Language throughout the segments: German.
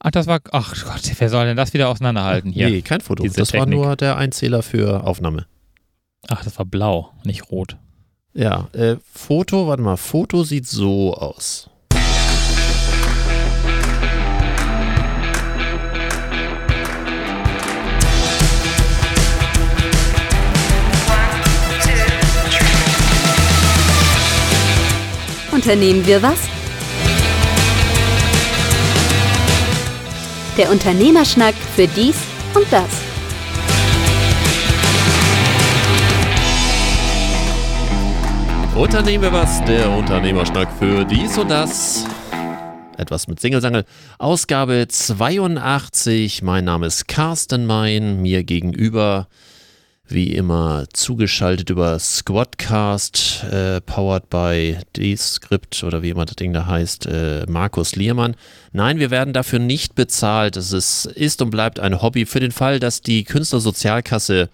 Ach, das war. Ach Gott, wer soll denn das wieder auseinanderhalten hier? Nee, kein Foto. Diese Das war Technik. nur der Einzähler für Aufnahme. Ach, das war blau, nicht rot. Ja, äh, Foto, warte mal, Foto sieht so aus. Unternehmen wir was? Der Unternehmerschnack für dies und das. Unternehmen wir was, der Unternehmerschnack für dies und das. Etwas mit Singlesangel. Ausgabe 82. Mein Name ist Carsten Mein. Mir gegenüber, wie immer, zugeschaltet über Squadcast, äh, powered by Descript oder wie immer das Ding da heißt, äh, Markus Liermann. Nein, wir werden dafür nicht bezahlt. Es ist, ist und bleibt ein Hobby für den Fall, dass die Künstlersozialkasse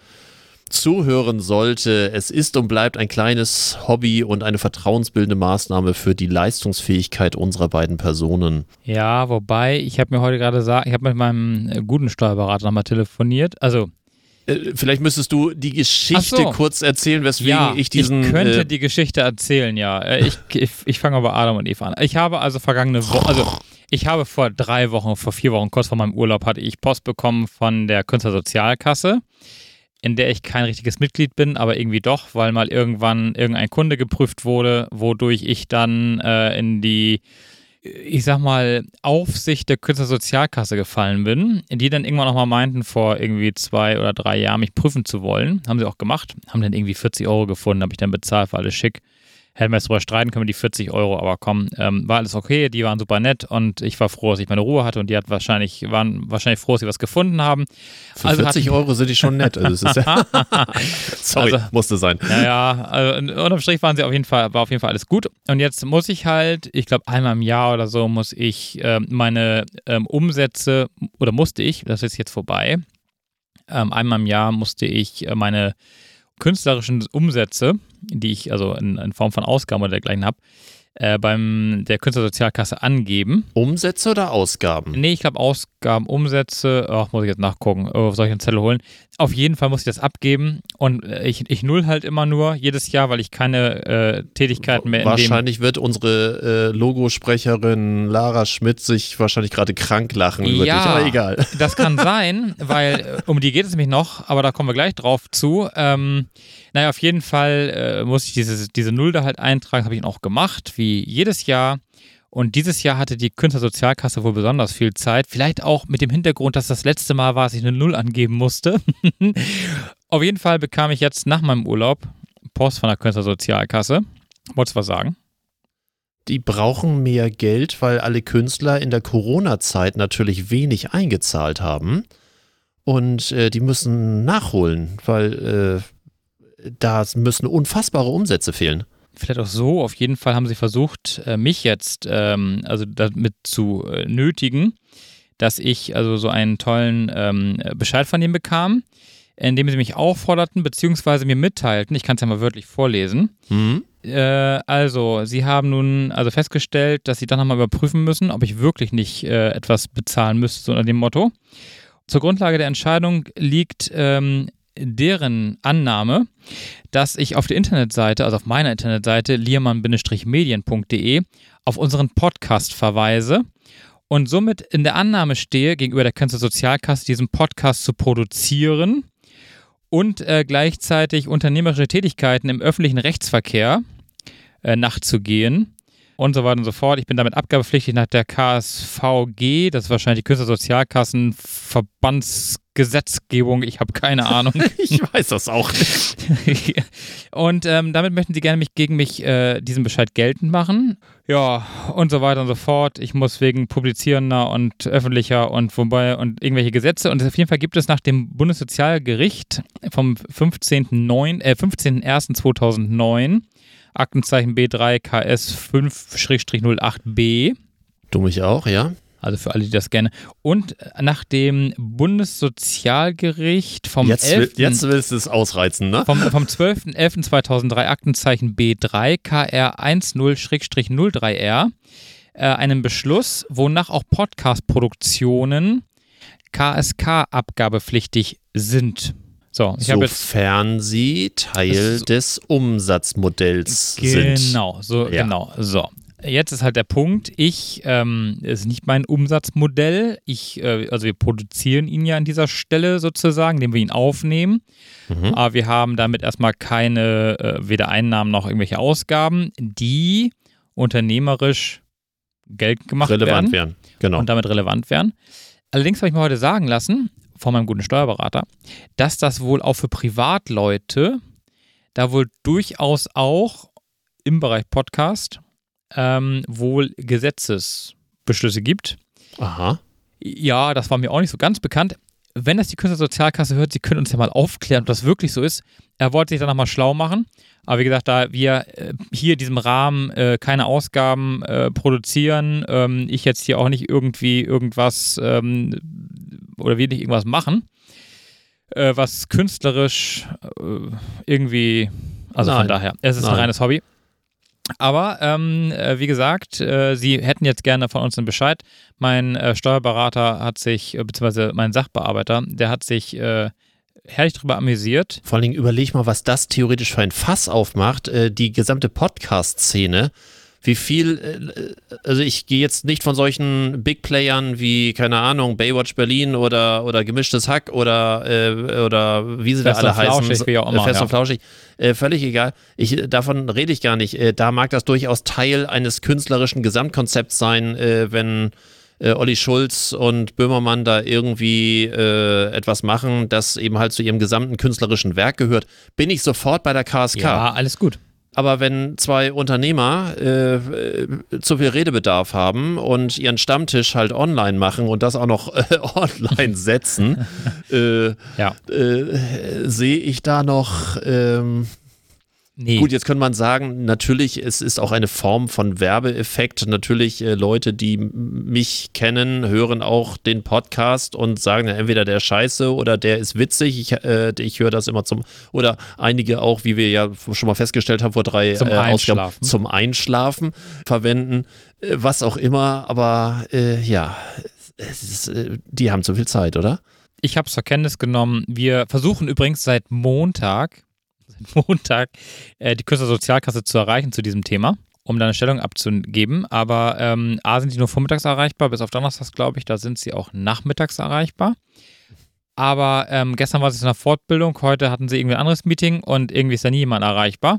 zuhören sollte. Es ist und bleibt ein kleines Hobby und eine vertrauensbildende Maßnahme für die Leistungsfähigkeit unserer beiden Personen. Ja, wobei, ich habe mir heute gerade gesagt, ich habe mit meinem äh, guten Steuerberater nochmal telefoniert. Also, vielleicht müsstest du die Geschichte so. kurz erzählen, weswegen ja, ich diesen. ich könnte äh, die Geschichte erzählen, ja. Äh, Ich, ich, ich fange aber Adam und Eva an. Ich habe also vergangene Woche, also ich habe vor drei Wochen, vor vier Wochen, kurz vor meinem Urlaub, hatte ich Post bekommen von der Künstlersozialkasse, in der ich kein richtiges Mitglied bin, aber irgendwie doch, weil mal irgendwann irgendein Kunde geprüft wurde, wodurch ich dann äh, in die ich sag mal, Aufsicht der Künstlersozialkasse gefallen bin, die dann irgendwann nochmal meinten, vor irgendwie zwei oder drei Jahren mich prüfen zu wollen. Haben sie auch gemacht, haben dann irgendwie 40 Euro gefunden, habe ich dann bezahlt, war alles schick. Hätten wir jetzt drüber streiten können, die 40 Euro, aber komm, ähm, war alles okay, die waren super nett und ich war froh, dass ich meine Ruhe hatte und die hat wahrscheinlich, waren wahrscheinlich froh, dass sie was gefunden haben. für also 40 hatten- Euro sind die schon nett. Also es ist ja Sorry, Also- musste sein. Naja, also unterm Strich waren sie auf jeden Fall, war auf jeden Fall alles gut. Und jetzt muss ich halt, ich glaube einmal im Jahr oder so, muss ich ähm, meine ähm, Umsätze, oder musste ich, das ist jetzt vorbei, ähm, einmal im Jahr musste ich äh, meine künstlerischen Umsätze, die ich also in, in Form von Ausgaben oder dergleichen habe, äh, beim der Künstlersozialkasse angeben. Umsätze oder Ausgaben? Nee, ich glaube Ausgaben, Umsätze, ach, muss ich jetzt nachgucken, oh, soll ich einen Zettel holen? Auf jeden Fall muss ich das abgeben und äh, ich, ich null halt immer nur jedes Jahr, weil ich keine äh, Tätigkeiten mehr. Wahrscheinlich wird unsere äh, Logosprecherin Lara Schmidt sich wahrscheinlich gerade krank lachen über Ja. dich, aber egal. Das kann sein, weil äh, um die geht es nämlich noch, aber da kommen wir gleich drauf zu. Ähm, naja, auf jeden Fall äh, muss ich dieses, diese Null da halt eintragen, habe ich auch gemacht, wie jedes Jahr. Und dieses Jahr hatte die Künstlersozialkasse wohl besonders viel Zeit. Vielleicht auch mit dem Hintergrund, dass das letzte Mal war, dass ich eine Null angeben musste. auf jeden Fall bekam ich jetzt nach meinem Urlaub Post von der Künstlersozialkasse. Wolltest du was sagen? Die brauchen mehr Geld, weil alle Künstler in der Corona-Zeit natürlich wenig eingezahlt haben. Und äh, die müssen nachholen, weil äh, da müssen unfassbare Umsätze fehlen. Vielleicht auch so. Auf jeden Fall haben sie versucht, äh, mich jetzt ähm, also damit zu äh, nötigen, dass ich also so einen tollen ähm, Bescheid von ihnen bekam, indem sie mich aufforderten, beziehungsweise mir mitteilten, ich kann es ja mal wörtlich vorlesen. Hm? Äh, also, sie haben nun also festgestellt, dass sie dann nochmal überprüfen müssen, ob ich wirklich nicht äh, etwas bezahlen müsste, so unter dem Motto. Zur Grundlage der Entscheidung liegt ähm, deren Annahme, dass ich auf der Internetseite, also auf meiner Internetseite liermann-medien.de auf unseren Podcast verweise und somit in der Annahme stehe, gegenüber der Künstlersozialkasse diesen Podcast zu produzieren und äh, gleichzeitig unternehmerische Tätigkeiten im öffentlichen Rechtsverkehr äh, nachzugehen und so weiter und so fort. Ich bin damit abgabepflichtig nach der KSVG, das ist wahrscheinlich die Künstlersozialkassenverbandsgesetzgebung, ich habe keine Ahnung. Ich weiß das auch nicht. und ähm, damit möchten sie gerne mich gegen mich äh, diesen Bescheid geltend machen. Ja, und so weiter und so fort. Ich muss wegen publizierender und öffentlicher und wobei und irgendwelche Gesetze. Und auf jeden Fall gibt es nach dem Bundessozialgericht vom 15.09., äh, 15.01.2009 Aktenzeichen B3 KS 5-08b. Du mich auch, ja? Also für alle, die das gerne. Und nach dem Bundessozialgericht vom Jetzt, will, 11. jetzt willst du es ausreizen, ne? Vom, vom 12.11.2003 Aktenzeichen B3 KR 10-03R äh, einen Beschluss, wonach auch Podcast-Produktionen KSK-abgabepflichtig sind. So, ich habe jetzt Sofern sie Teil So- des Umsatzmodells sind. Genau, so, Ja. genau, so. Jetzt ist halt der Punkt, ich, ähm, ist nicht mein Umsatzmodell. Ich, äh, also wir produzieren ihn ja an dieser Stelle sozusagen, indem wir ihn aufnehmen. Mhm. Aber wir haben damit erstmal keine, äh, weder Einnahmen noch irgendwelche Ausgaben, die unternehmerisch Geld gemacht Relevant werden werden. Genau. und damit relevant wären. Allerdings habe ich mir heute sagen lassen, von meinem guten Steuerberater, dass das wohl auch für Privatleute da wohl durchaus auch im Bereich Podcast ähm, wohl Gesetzesbeschlüsse gibt. Aha. Ja, das war mir auch nicht so ganz bekannt. Wenn das die Künstlersozialkasse hört, sie können uns ja mal aufklären, ob das wirklich so ist. Er wollte sich dann nochmal schlau machen. Aber wie gesagt, da wir äh, hier in diesem Rahmen äh, keine Ausgaben äh, produzieren, ähm, ich jetzt hier auch nicht irgendwie irgendwas ähm, oder wir nicht irgendwas machen, äh, was künstlerisch äh, irgendwie, also Nein. von daher, es ist ein Nein. reines Hobby. Aber ähm, äh, wie gesagt, äh, Sie hätten jetzt gerne von uns einen Bescheid. Mein äh, Steuerberater hat sich, äh, beziehungsweise mein Sachbearbeiter, der hat sich äh, herrlich drüber amüsiert. Vor allen Dingen überleg mal, was das theoretisch für ein Fass aufmacht. Äh, die gesamte Podcast-Szene. Wie viel, äh, also ich gehe jetzt nicht von solchen Big Playern wie, keine Ahnung, Baywatch Berlin oder, oder Gemischtes Hack oder, äh, oder wie sie da Fest alle und heißen. Flauschig, wie auch immer, äh, Fest ja. und Flauschig. Äh, völlig egal. Ich, davon rede ich gar nicht. Äh, da mag das durchaus Teil eines künstlerischen Gesamtkonzepts sein, äh, wenn äh, Olli Schulz und Böhmermann da irgendwie äh, etwas machen, das eben halt zu ihrem gesamten künstlerischen Werk gehört, bin ich sofort bei der KSK. Ja, alles gut. Aber wenn zwei Unternehmer äh, zu viel Redebedarf haben und ihren Stammtisch halt online machen und das auch noch äh, online setzen, äh, Ja. äh, sehe ich da noch. Ähm, Nee. Gut, jetzt könnte man sagen, natürlich, es ist auch eine Form von Werbeeffekt. Natürlich, äh, Leute, die mich kennen, hören auch den Podcast und sagen, ja, entweder der scheiße oder der ist witzig. Ich, äh, ich höre das immer zum, oder einige auch, wie wir ja schon mal festgestellt haben, vor drei Zum äh, Ausgaben, zum Einschlafen verwenden. Äh, was auch immer, aber äh, ja, ist, äh, die haben zu viel Zeit, oder? Ich habe es zur Kenntnis genommen. Wir versuchen übrigens seit Montag, seit Montag äh, die Künstlersozialkasse zu erreichen zu diesem Thema, um da eine Stellung abzugeben. Aber ähm, A sind die nur vormittags erreichbar, bis auf Donnerstags, glaube ich, da sind sie auch nachmittags erreichbar. Aber ähm, gestern war es in der Fortbildung, heute hatten sie irgendwie ein anderes Meeting und irgendwie ist da nie jemand erreichbar.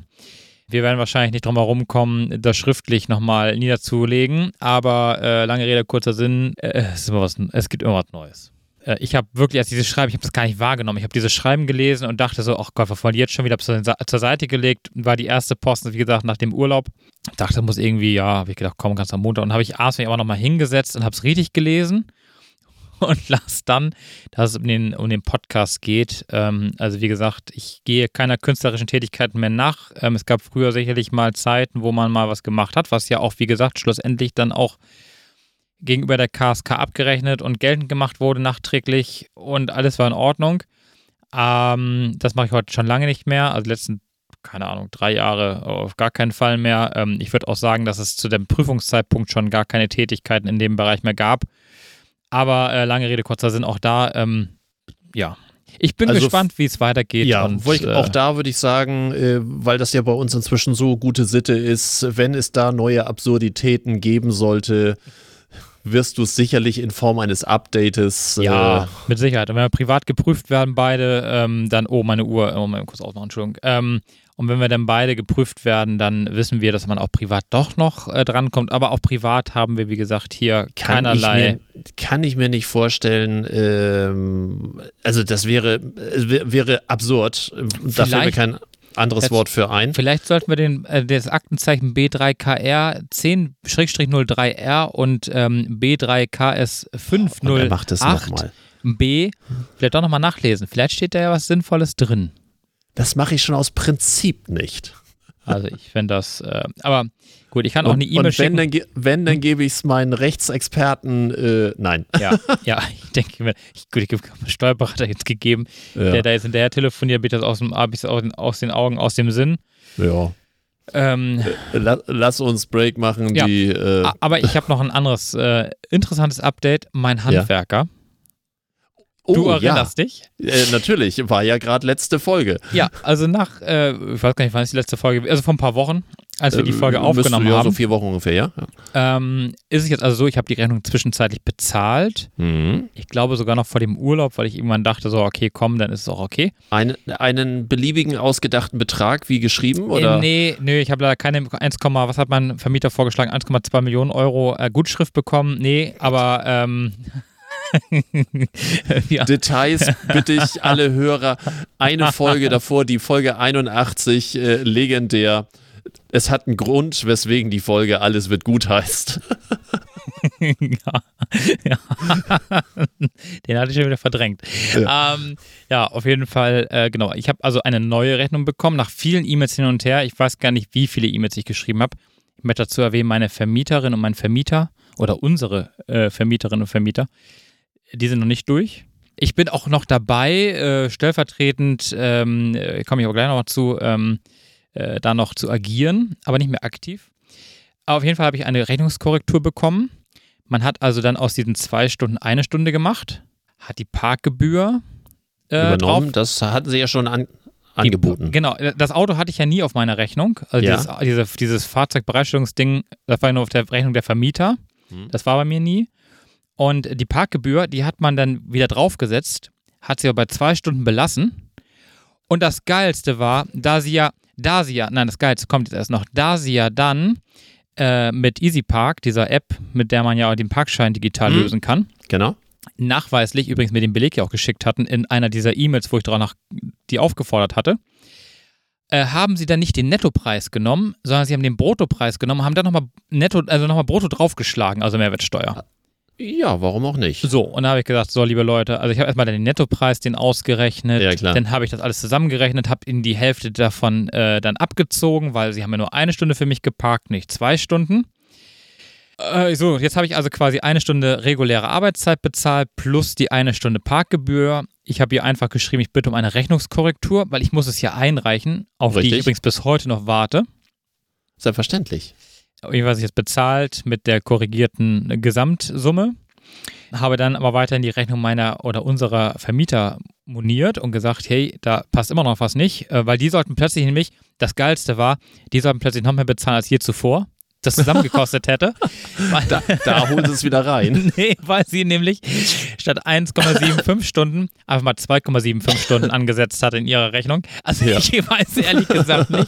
Wir werden wahrscheinlich nicht drum herum kommen, das schriftlich nochmal niederzulegen, aber äh, lange Rede, kurzer Sinn, äh, es, was, es gibt immer was Neues äh, ich habe wirklich, als dieses Schreiben, ich habe das gar nicht wahrgenommen. Ich habe dieses Schreiben gelesen und dachte so, ach Gott, was wollen jetzt schon wieder? Zur, zur Seite gelegt, war die erste Post, wie gesagt, nach dem Urlaub. Dachte, muss irgendwie, ja, habe ich gedacht, komm, ganz am Montag. Und habe ich abends mich aber nochmal hingesetzt und habe es richtig gelesen und las dann, dass es um den, um den Podcast geht. Ähm, also wie gesagt, ich gehe keiner künstlerischen Tätigkeit mehr nach. Ähm, es gab früher sicherlich mal Zeiten, wo man mal was gemacht hat, was ja auch, wie gesagt, schlussendlich dann auch gegenüber der KSK abgerechnet und geltend gemacht wurde nachträglich und alles war in Ordnung. Ähm, das mache ich heute schon lange nicht mehr. Also die letzten, keine Ahnung, drei Jahre auf gar keinen Fall mehr. Ähm, ich würde auch sagen, dass es zu dem Prüfungszeitpunkt schon gar keine Tätigkeiten in dem Bereich mehr gab. Aber äh, lange Rede, kurzer Sinn, auch da, ähm, ja. Ich bin Also gespannt, wie es weitergeht. Ja, und, ich, äh, auch da würde ich sagen, äh, weil das ja bei uns inzwischen so gute Sitte ist, wenn es da neue Absurditäten geben sollte, wirst du es sicherlich in Form eines Updates. Ja, Äh, mit Sicherheit. Und wenn wir privat geprüft werden, beide, ähm, dann, oh, meine Uhr, oh, mal kurz ausmachen, Entschuldigung. Ähm, und wenn wir dann beide geprüft werden, dann wissen wir, dass man auch privat doch noch äh, drankommt. Aber auch privat haben wir, wie gesagt, hier kann keinerlei. Ich mir, kann ich mir nicht vorstellen. Ähm, also, das wäre, äh, wär- wäre absurd. Vielleicht- kein anderes Jetzt- Wort für ein. Vielleicht sollten wir den, äh, das Aktenzeichen B3KR 10-03R und ähm, B3KS Und er macht es 508 nochmal. B vielleicht doch nochmal nachlesen. Vielleicht steht da ja was Sinnvolles drin. Das mache ich schon aus Prinzip nicht. Also ich fände das, äh, aber gut, ich kann auch Und, eine E-Mail und wenn, schicken. dann, wenn, dann gebe ich es meinen Rechtsexperten, äh, nein. Ja, ja, ich denke mir, ich, gut, ich habe meinem Steuerberater jetzt gegeben, Ja. der da jetzt hinterher telefoniert, das aus, dem, aus, den, aus den Augen, aus dem Sinn. ja. Ähm, La lass uns Break machen. Ja. Die, äh, aber ich habe noch ein anderes äh, interessantes Update. Mein Handwerker. Du oh, erinnerst dich? Ja. Äh, natürlich, war ja gerade letzte Folge. Ja, also nach, äh, ich weiß gar nicht, wann ist die letzte Folge, also vor ein paar Wochen, als wir die Folge Äh, aufgenommen ja, haben, so vier Wochen ungefähr, ja? ähm, ist es jetzt also so, ich habe die Rechnung zwischenzeitlich bezahlt. Mhm. Ich glaube sogar noch vor dem Urlaub, weil ich irgendwann dachte, so, okay, komm, dann ist es auch okay. Ein, einen beliebigen ausgedachten Betrag, wie geschrieben, oder? Äh, nee, nee, ich habe leider keine 1, was hat mein Vermieter vorgeschlagen? 1,2 Millionen Euro äh, Gutschrift bekommen. Nee, aber ähm, ja. Details bitte ich alle Hörer. Eine Folge davor, die Folge 81, äh, legendär. Es hat einen Grund, weswegen die Folge Alles wird gut heißt. ja. ja. Den hatte ich schon wieder verdrängt. Ja, ähm, ja auf jeden Fall, äh, genau. Ich habe also eine neue Rechnung bekommen, nach vielen E-Mails hin und her. Ich weiß gar nicht, wie viele E-Mails ich geschrieben habe. Ich möchte dazu erwähnen, meine Vermieterin und mein Vermieter oder unsere äh, Vermieterinnen und Vermieter, die sind noch nicht durch. Ich bin auch noch dabei, äh, stellvertretend, ähm, äh, komme ich auch gleich noch zu, ähm, äh, da noch zu agieren, aber nicht mehr aktiv. Aber auf jeden Fall habe ich eine Rechnungskorrektur bekommen. Man hat also dann aus diesen zwei Stunden eine Stunde gemacht, hat die Parkgebühr äh, Übernommen, drauf. das hatten sie ja schon an, angeboten. Genau, das Auto hatte ich ja nie auf meiner Rechnung. Also Ja. dieses, diese, dieses Fahrzeugbereitstellungsding, das war ja nur auf der Rechnung der Vermieter. Hm. Das war bei mir nie. Und die Parkgebühr, die hat man dann wieder draufgesetzt, hat sie aber bei zwei Stunden belassen. Und das Geilste war, da sie ja, da sie ja, nein, das Geilste kommt jetzt erst noch, da sie ja dann äh, mit EasyPark, dieser App, mit der man ja auch den Parkschein digital Hm. lösen kann, Genau. nachweislich übrigens mir den Beleg ja auch geschickt hatten in einer dieser E-Mails, wo ich danach die aufgefordert hatte, äh, haben sie dann nicht den Nettopreis genommen, sondern sie haben den Bruttopreis genommen, haben dann nochmal Netto, also nochmal Brutto draufgeschlagen, also Mehrwertsteuer. Ja, warum auch nicht? So, und da habe ich gesagt, so, liebe Leute, also ich habe erstmal den Nettopreis, den ausgerechnet, Ja, klar. dann habe ich das alles zusammengerechnet, habe ihnen die Hälfte davon äh, dann abgezogen, weil sie haben ja nur eine Stunde für mich geparkt, nicht zwei Stunden. Äh, so, jetzt habe ich also quasi eine Stunde reguläre Arbeitszeit bezahlt plus die eine Stunde Parkgebühr. Ich habe ihr einfach geschrieben, ich bitte um eine Rechnungskorrektur, weil ich muss es ja einreichen, auf die Richtig. ich übrigens bis heute noch warte. Selbstverständlich. Ich jetzt bezahlt mit der korrigierten Gesamtsumme. Habe dann aber weiterhin die Rechnung meiner oder unserer Vermieter moniert und gesagt, hey, da passt immer noch was nicht, äh, weil die sollten plötzlich nämlich, das Geilste war, die sollten plötzlich noch mehr bezahlen als je zuvor, das zusammengekostet hätte. Da, da holen sie es wieder rein. Nee, weil sie nämlich statt 1,75 Stunden einfach mal 2,75 Stunden angesetzt hat in ihrer Rechnung. Also Ja. ich weiß ehrlich gesagt nicht.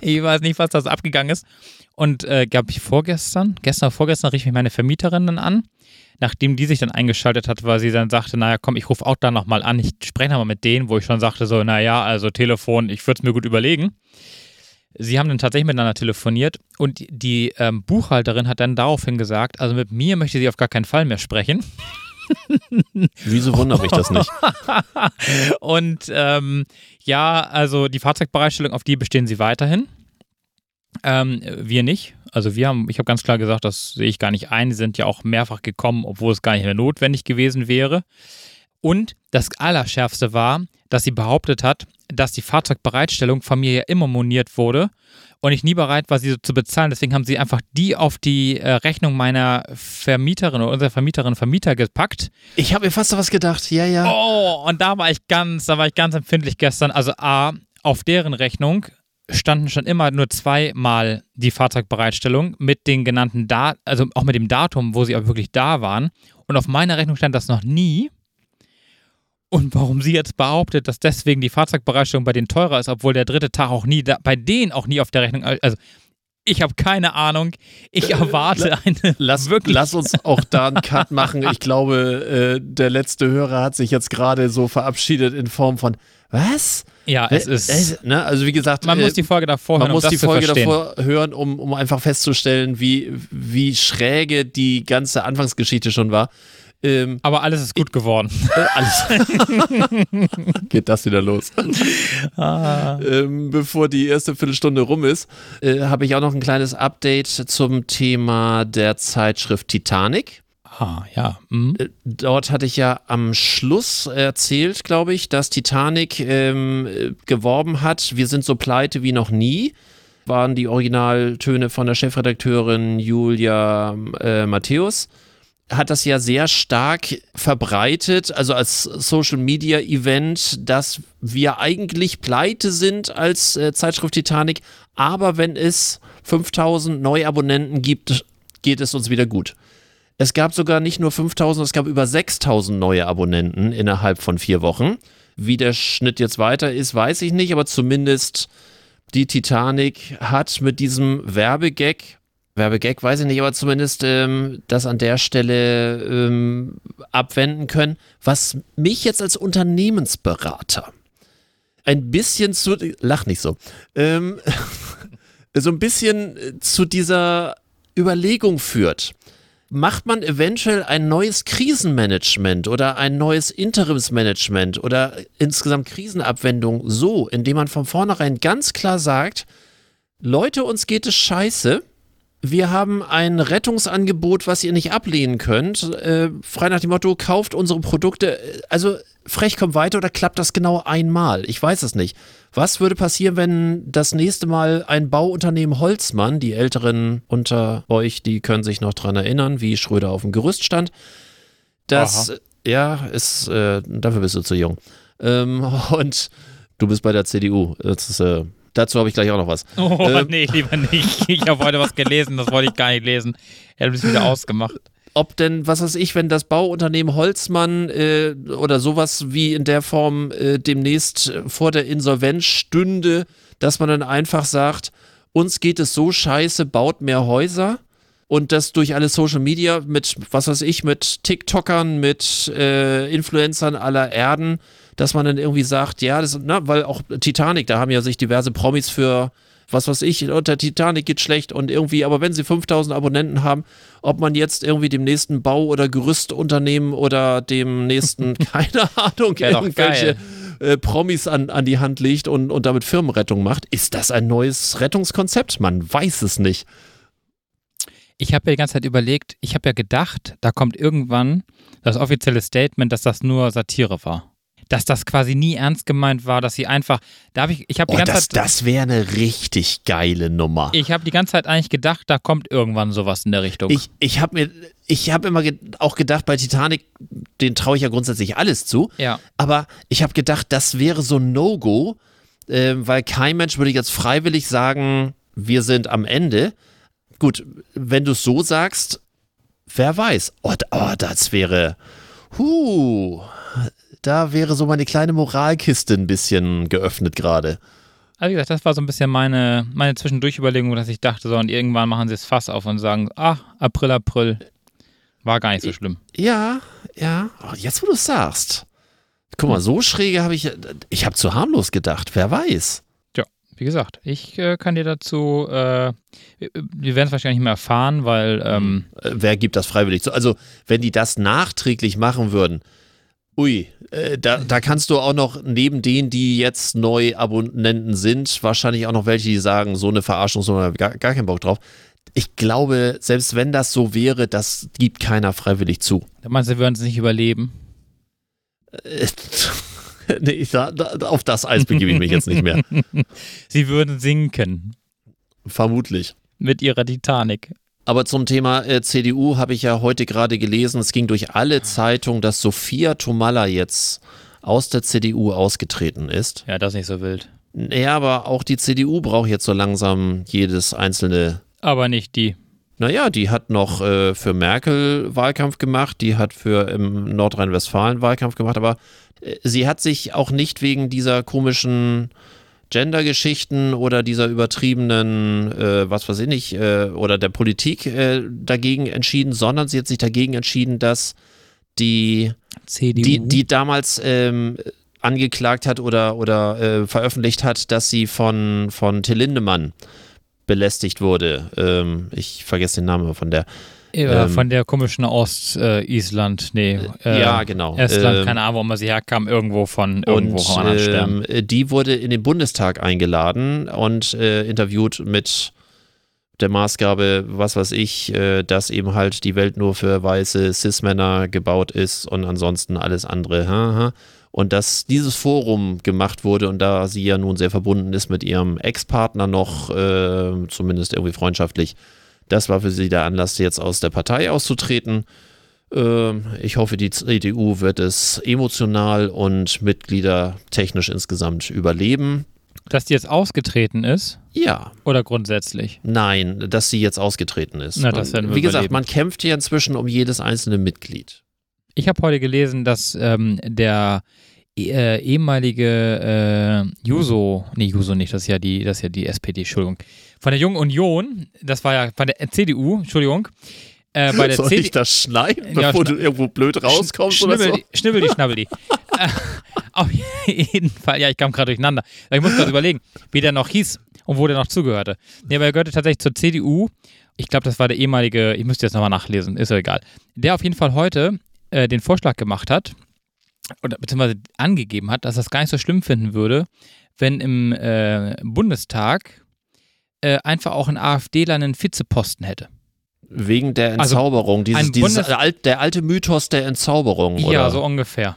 Ich weiß nicht, was das abgegangen ist. Und äh, glaube ich vorgestern, gestern oder vorgestern rief mich meine Vermieterin dann an, nachdem die sich dann eingeschaltet hat, weil sie dann sagte, naja, komm, ich rufe auch da nochmal an, ich spreche nochmal mit denen, wo ich schon sagte, so, naja, also Telefon, ich würde es mir gut überlegen. Sie haben dann tatsächlich miteinander telefoniert und die ähm, Buchhalterin hat dann daraufhin gesagt, also mit mir möchte sie auf gar keinen Fall mehr sprechen. Wieso wundert mich das nicht? Und ähm, ja, also die Fahrzeugbereitstellung, auf die bestehen sie weiterhin. Ähm, wir nicht. Also wir haben, ich habe ganz klar gesagt, das sehe ich gar nicht ein. Sie sind ja auch mehrfach gekommen, obwohl es gar nicht mehr notwendig gewesen wäre. Und das Allerschärfste war, dass sie behauptet hat, dass die Fahrzeugbereitstellung von mir ja immer moniert wurde und ich nie bereit war, sie so zu bezahlen. Deswegen haben sie einfach die auf die äh, Rechnung meiner Vermieterin oder unserer Vermieterin Vermieter gepackt. Ich habe mir fast was gedacht. Ja, ja. Oh, und da war ich ganz, da war ich ganz empfindlich gestern. Also A, auf deren Rechnung standen schon immer nur zweimal die Fahrzeugbereitstellung mit den genannten Daten, also auch mit dem Datum, wo sie auch wirklich da waren. Und auf meiner Rechnung stand das noch nie. Und warum sie jetzt behauptet, dass deswegen die Fahrzeugbereitstellung bei denen teurer ist, obwohl der dritte Tag auch nie, da, bei denen auch nie auf der Rechnung, also ich habe keine Ahnung. Ich erwarte eine Lass, wirklich lass uns auch da einen Cut machen. Ich glaube, äh, der letzte Hörer hat sich jetzt gerade so verabschiedet in Form von Was? Ja, es Äh, ist. äh, ne? Also wie gesagt, Man äh, muss die Folge davor man hören, muss um die Folge davor hören, um, um einfach festzustellen, wie, wie schräge die ganze Anfangsgeschichte schon war. Ähm, Aber alles ist gut geworden. äh, alles. Geht das wieder los? Ah. ähm, bevor die erste Viertelstunde rum ist, äh, habe ich auch noch ein kleines Update zum Thema der Zeitschrift Titanic. Ah, ja. Hm. Äh, Dort hatte ich ja am Schluss erzählt, glaube ich, dass Titanic ähm, äh, geworben hat, wir sind so pleite wie noch nie, waren die Originaltöne von der Chefredakteurin Julia äh, Matthäus hat das ja sehr stark verbreitet, also als Social Media Event, dass wir eigentlich pleite sind als äh, Zeitschrift Titanic, aber wenn es 5000 Neuabonnenten gibt, geht es uns wieder gut. Es gab sogar nicht nur 5000, es gab über 6000 neue Abonnenten innerhalb von vier Wochen. Wie der Schnitt jetzt weiter ist, weiß ich nicht, aber zumindest die Titanic hat mit diesem Werbegag Werbegag, weiß ich nicht, aber zumindest ähm, das an der Stelle ähm, abwenden können. Was mich jetzt als Unternehmensberater ein bisschen zu, lach nicht so, ähm, so ein bisschen zu dieser Überlegung führt. Macht man eventuell ein neues Krisenmanagement oder ein neues Interimsmanagement oder insgesamt Krisenabwendung so, indem man von vornherein ganz klar sagt, Leute, uns geht es scheiße, wir haben ein Rettungsangebot, was ihr nicht ablehnen könnt. Äh, frei nach dem Motto, kauft unsere Produkte. Also frech kommt weiter oder klappt das genau einmal? Ich weiß es nicht. Was würde passieren, wenn das nächste Mal ein Bauunternehmen Holzmann, die Älteren unter euch, die können sich noch dran erinnern, wie Schröder auf dem Gerüst stand, das, Aha. ja, ist, äh, dafür bist du zu jung. Ähm, und du bist bei der CDU. Das ist, äh, Dazu habe ich gleich auch noch was. Oh, ähm, nee, lieber nicht. Ich habe heute was gelesen, das wollte ich gar nicht lesen. Er hat es wieder ausgemacht. Ob denn, was weiß ich, wenn das Bauunternehmen Holzmann äh, oder sowas wie in der Form äh, demnächst vor der Insolvenz stünde, dass man dann einfach sagt, uns geht es so scheiße, baut mehr Häuser und das durch alle Social Media mit, was weiß ich, mit TikTokern, mit äh, Influencern aller Erden dass man dann irgendwie sagt, ja, das, na, weil auch Titanic, da haben ja sich diverse Promis für was weiß ich, unter Titanic geht schlecht und irgendwie, aber wenn sie 5000 Abonnenten haben, ob man jetzt irgendwie dem nächsten Bau- oder Gerüstunternehmen oder dem nächsten, keine Ahnung, irgendwelche äh, Promis an, an die Hand legt und, und damit Firmenrettung macht, ist das ein neues Rettungskonzept? Man weiß es nicht. Ich habe ja die ganze Zeit überlegt, ich habe ja gedacht, da kommt irgendwann das offizielle Statement, dass das nur Satire war dass das quasi nie ernst gemeint war, dass sie einfach, da habe ich, ich habe die oh, ganze das, Zeit. Das wäre eine richtig geile Nummer. Ich habe die ganze Zeit eigentlich gedacht, da kommt irgendwann sowas in der Richtung. Ich, ich habe mir, ich habe immer ge auch gedacht, bei Titanic, den traue ich ja grundsätzlich alles zu. Ja. Aber ich habe gedacht, das wäre so ein No-Go, äh, weil kein Mensch würde jetzt freiwillig sagen, wir sind am Ende. Gut, wenn du es so sagst, wer weiß. Oh, oh das wäre. Huh, da wäre so meine kleine Moralkiste ein bisschen geöffnet gerade. Also wie gesagt, das war so ein bisschen meine, meine Zwischendurchüberlegung, dass ich dachte, so, und irgendwann machen sie es Fass auf und sagen, ah, April, April. War gar nicht so schlimm. Ja, ja. Oh, jetzt, wo du es sagst. Guck mal, so schräge habe ich, ich habe zu harmlos gedacht, wer weiß. Ja, wie gesagt, ich äh, kann dir dazu, äh, wir werden es wahrscheinlich nicht mehr erfahren, weil. Ähm, äh, wer gibt das freiwillig zu? Also, wenn die das nachträglich machen würden, Ui, äh, da, da kannst du auch noch neben denen, die jetzt neu Abonnenten sind, wahrscheinlich auch noch welche, die sagen, so eine Verarschung, so gar, gar keinen Bock drauf. Ich glaube, selbst wenn das so wäre, das gibt keiner freiwillig zu. Da meinst du, sie würden es nicht überleben? Nee, da, da, auf das Eis begebe ich mich jetzt nicht mehr. sie würden sinken. Vermutlich. Mit ihrer Titanic. Aber zum Thema äh, CDU habe ich ja heute gerade gelesen, es ging durch alle Zeitungen, dass Sophia Tomalla jetzt aus der CDU ausgetreten ist. Ja, das ist nicht so wild. Ja, aber auch die CDU braucht jetzt so langsam jedes einzelne. Aber nicht die. Naja, die hat noch äh, für Merkel Wahlkampf gemacht, die hat für im Nordrhein-Westfalen Wahlkampf gemacht, aber äh, sie hat sich auch nicht wegen dieser komischen Gender-Geschichten oder dieser übertriebenen, äh, was weiß ich nicht, äh, oder der Politik äh, dagegen entschieden, sondern sie hat sich dagegen entschieden, dass die, CDU. die, die damals ähm, angeklagt hat oder, oder äh, veröffentlicht hat, dass sie von, von Till Lindemann belästigt wurde. Ähm, ich vergesse den Namen von der. Ja, ähm, von der komischen Ost-Island, äh, nee. Äh, ja, genau. Estland, ähm, keine Ahnung, wo man sie herkam, irgendwo von irgendwo und, von anderen ähm, Die wurde in den Bundestag eingeladen und äh, interviewt mit der Maßgabe, was weiß ich, äh, dass eben halt die Welt nur für weiße Cis-Männer gebaut ist und ansonsten alles andere. Ha, ha. Und dass dieses Forum gemacht wurde und da sie ja nun sehr verbunden ist mit ihrem Ex-Partner noch, äh, zumindest irgendwie freundschaftlich, das war für sie der Anlass, jetzt aus der Partei auszutreten. Ähm, ich hoffe, die CDU wird es emotional und mitgliedertechnisch insgesamt überleben. Dass die jetzt ausgetreten ist? Ja. Oder grundsätzlich? Nein, dass sie jetzt ausgetreten ist. Na, das werden wir Wie gesagt, überleben. man kämpft hier inzwischen um jedes einzelne Mitglied. Ich habe heute gelesen, dass ähm, der äh, ehemalige äh, Juso, nee, Juso nicht, das ist ja die, das ist ja die SPD, Entschuldigung, von der Jungen Union, das war ja von der CDU, Entschuldigung, äh, bei der Soll CD ich das schneiden, Ja, bevor du irgendwo blöd rauskommst oder schnibbel, so? die, schnibbel die, schnabbel die. äh, auf jeden Fall, ja, ich kam gerade durcheinander. Ich muss gerade überlegen, wie der noch hieß und wo der noch zugehörte. Nee, aber er gehörte tatsächlich zur CDU. Ich glaube, das war der ehemalige, ich müsste jetzt nochmal nachlesen, ist ja egal. Der auf jeden Fall heute äh, den Vorschlag gemacht hat, oder beziehungsweise angegeben hat, dass er es gar nicht so schlimm finden würde, wenn im äh, Bundestag äh, einfach auch ein AfDler einen Vizeposten hätte. Wegen der Also, Entzauberung, dieses, ein dieses Bundes- alt, der alte Mythos der Entzauberung, oder? Ja, so ungefähr.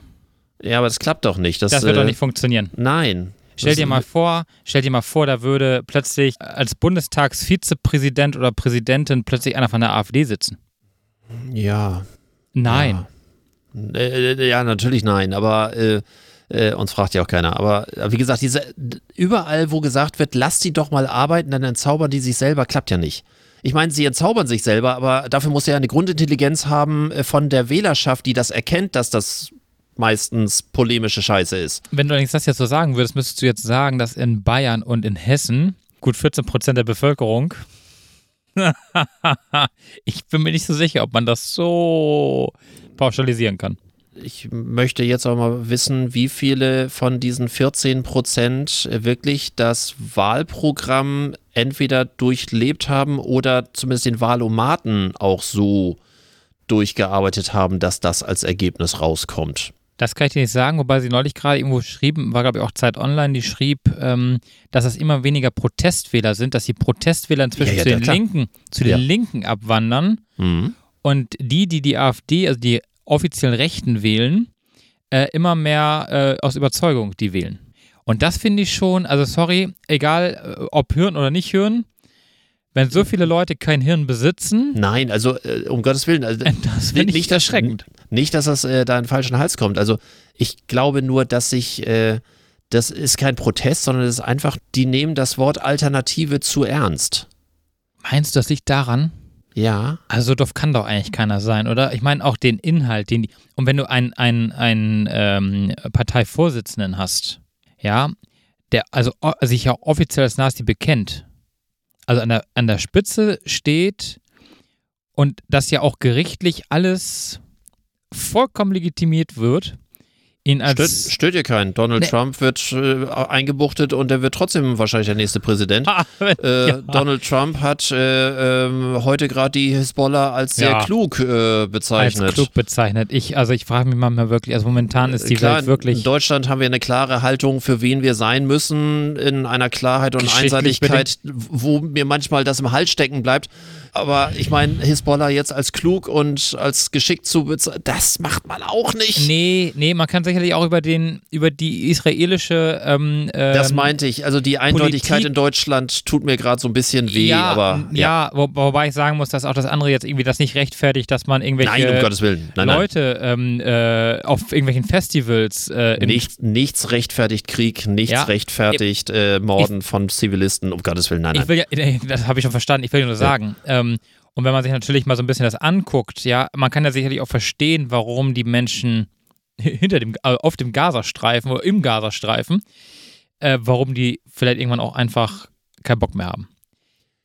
Ja, aber das klappt doch nicht. Das, Das wird äh, doch nicht funktionieren. Nein. Stell dir mal vor, stell dir mal vor, da würde plötzlich als Bundestagsvizepräsident oder Präsidentin plötzlich einer von der AfD sitzen. Ja. Nein. Äh, äh, ja, natürlich nein, aber äh, uns fragt ja auch keiner. Aber äh, wie gesagt, diese überall, wo gesagt wird, lass die doch mal arbeiten, dann entzaubern die sich selber, klappt ja nicht. Ich meine, sie entzaubern sich selber, aber dafür muss ja eine Grundintelligenz haben äh, von der Wählerschaft, die das erkennt, dass das meistens polemische Scheiße ist. Wenn du allerdings das jetzt so sagen würdest, müsstest du jetzt sagen, dass in Bayern und in Hessen gut 14 Prozent der Bevölkerung. ich bin mir nicht so sicher, ob man das so pauschalisieren kann. Ich möchte jetzt auch mal wissen, wie viele von diesen 14 Prozent wirklich das Wahlprogramm entweder durchlebt haben oder zumindest den Wahlomaten auch so durchgearbeitet haben, dass das als Ergebnis rauskommt. Das kann ich dir nicht sagen, wobei sie neulich gerade irgendwo schrieben, war glaube ich auch Zeit Online, die schrieb, ähm, dass es immer weniger Protestwähler sind, dass die Protestwähler inzwischen Ja, ja, zu, den. Linken, zu den Ja. Linken abwandern Mhm. und die, die die AfD, also die offiziellen Rechten wählen, äh, immer mehr äh, aus Überzeugung die wählen. Und das finde ich schon, also sorry, egal äh, ob Hirn oder nicht Hirn, wenn so viele Leute kein Hirn besitzen, Nein, also äh, um Gottes Willen. Also, das finde ich nicht, erschreckend. nicht, dass das äh, da in den falschen Hals kommt. Also ich glaube nur, dass sich, äh, das ist kein Protest, sondern es ist einfach, die nehmen das Wort Alternative zu ernst. Meinst du, das liegt daran? Ja. Also so doof kann doch eigentlich keiner sein, oder? Ich meine auch den Inhalt, den die. Und wenn du einen, einen, ähm, Parteivorsitzenden hast, ja, der also sich ja offiziell als Nazi bekennt, also an der, an der Spitze steht und das ja auch gerichtlich alles vollkommen legitimiert wird, ihn Stört, als. stört ihr keinen. Donald Nee. Trump wird äh, eingebuchtet und er wird trotzdem wahrscheinlich der nächste Präsident. Ah, Äh, ja. Donald Trump hat äh, ähm, heute gerade die Hisbollah als sehr Ja. klug äh, als bezeichnet. klug bezeichnet. Ich, also ich frage mich manchmal wirklich, also momentan ist die Klar, Welt wirklich. in Deutschland haben wir eine klare Haltung, für wen wir sein müssen, in einer Klarheit und Einseitigkeit, wo mir manchmal das im Hals stecken bleibt. Aber ich meine, Hisbollah jetzt als klug und als geschickt zu bezeichnen, das macht man auch nicht. Nee, nee, man kann sicherlich auch über den, über die israelische ähm, Das ähm, meinte ich. Also die Eindeutigkeit Politik- in Deutschland tut mir gerade so ein bisschen weh, ja, aber ja, wo, wobei ich sagen muss, dass auch das andere jetzt irgendwie das nicht rechtfertigt, dass man irgendwelche Nein, um Gottes Willen. Nein, nein. Leute ähm, äh, auf irgendwelchen Festivals äh, in, Nichts, rechtfertigt Krieg, nichts Ja. rechtfertigt äh, Morden von Zivilisten, um Gottes Willen, nein, Ich nein. will ja, das habe ich schon verstanden, ich will nur sagen. Ähm, und wenn man sich natürlich mal so ein bisschen das anguckt, ja, man kann ja sicherlich auch verstehen, warum die Menschen hinter dem, äh, auf dem Gazastreifen oder im Gazastreifen, äh, warum die vielleicht irgendwann auch einfach keinen Bock mehr haben.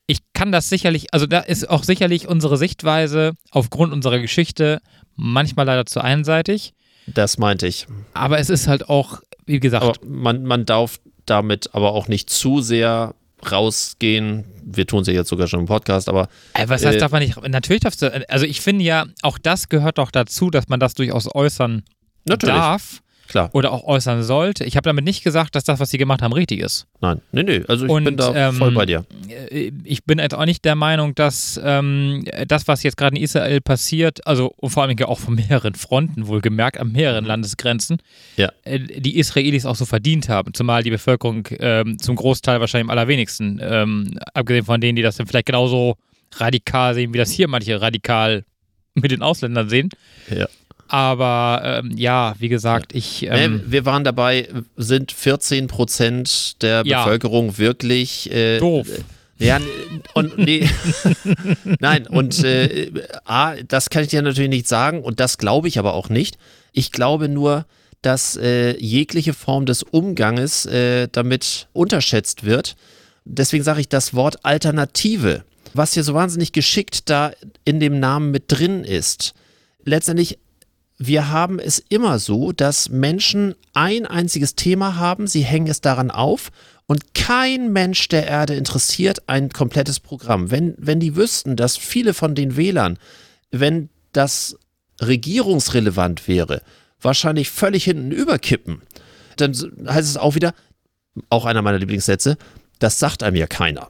Ich kann das sicherlich, also da ist auch sicherlich unsere Sichtweise aufgrund unserer Geschichte manchmal leider zu einseitig, Das meinte ich. aber es ist halt auch, wie gesagt, Aber man, man darf damit aber auch nicht zu sehr rausgehen. Wir tun es ja jetzt sogar schon im Podcast, aber Ey, was heißt, Äh, darf man nicht. Natürlich darfst du. Also, ich finde ja, auch das gehört doch dazu, dass man das durchaus äußern natürlich. darf. Klar. oder auch äußern sollte. Ich habe damit nicht gesagt, dass das, was sie gemacht haben, richtig ist. Nein, nee, nee, also ich Und, bin da ähm, voll bei dir. Äh, Ich bin jetzt auch nicht der Meinung, dass ähm, das, was jetzt gerade in Israel passiert, also und vor allem ja auch von mehreren Fronten, wohlgemerkt an mehreren Landesgrenzen, Ja. äh, die Israelis auch so verdient haben. Zumal die Bevölkerung ähm, zum Großteil wahrscheinlich am allerwenigsten, ähm, abgesehen von denen, die das dann vielleicht genauso radikal sehen, wie das hier manche radikal mit den Ausländern sehen. Ja. Aber ähm, ja, wie gesagt, ich. Ähm, wir waren dabei, sind 14 Prozent der Ja. Bevölkerung wirklich äh, doof. Ja, n- und nee. Nein, und äh, A, das kann ich dir natürlich nicht sagen und das glaube ich aber auch nicht. Ich glaube nur, dass äh, jegliche Form des Umganges äh, damit unterschätzt wird. Deswegen sage ich das Wort Alternative, was hier so wahnsinnig geschickt da in dem Namen mit drin ist. Letztendlich wir haben es immer so, dass Menschen ein einziges Thema haben, sie hängen es daran auf und kein Mensch der Erde interessiert ein komplettes Programm. Wenn, wenn die wüssten, dass viele von den Wählern, wenn das regierungsrelevant wäre, wahrscheinlich völlig hinten überkippen, dann heißt es auch wieder, auch einer meiner Lieblingssätze, das sagt einem ja keiner.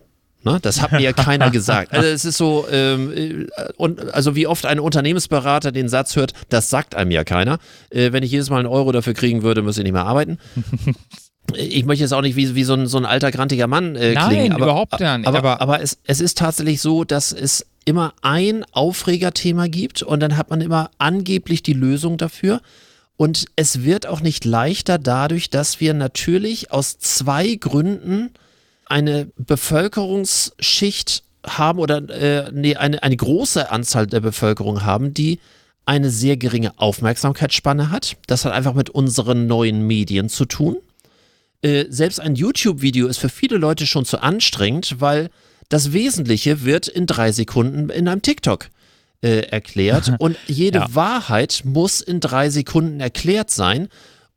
Ne? Das hat mir ja keiner gesagt. Also es ist so, ähm, äh, und also wie oft ein Unternehmensberater den Satz hört, das sagt einem ja keiner. Äh, wenn ich jedes Mal einen Euro dafür kriegen würde, müsste ich nicht mehr arbeiten. Ich möchte jetzt auch nicht wie, wie so, ein, so ein alter, grantiger Mann äh, Nein, klingen. Aber, überhaupt nicht. Aber, Aber- aber, es, es ist tatsächlich so, dass es immer ein Aufregerthema gibt und dann hat man immer angeblich die Lösung dafür. Und es wird auch nicht leichter dadurch, dass wir natürlich aus zwei Gründen eine Bevölkerungsschicht haben oder äh, nee, eine, eine große Anzahl der Bevölkerung haben, die eine sehr geringe Aufmerksamkeitsspanne hat. Das hat einfach mit unseren neuen Medien zu tun. Äh, selbst ein YouTube-Video ist für viele Leute schon zu anstrengend, weil das Wesentliche wird in drei Sekunden in einem TikTok äh, erklärt und jede Ja. Wahrheit muss in drei Sekunden erklärt sein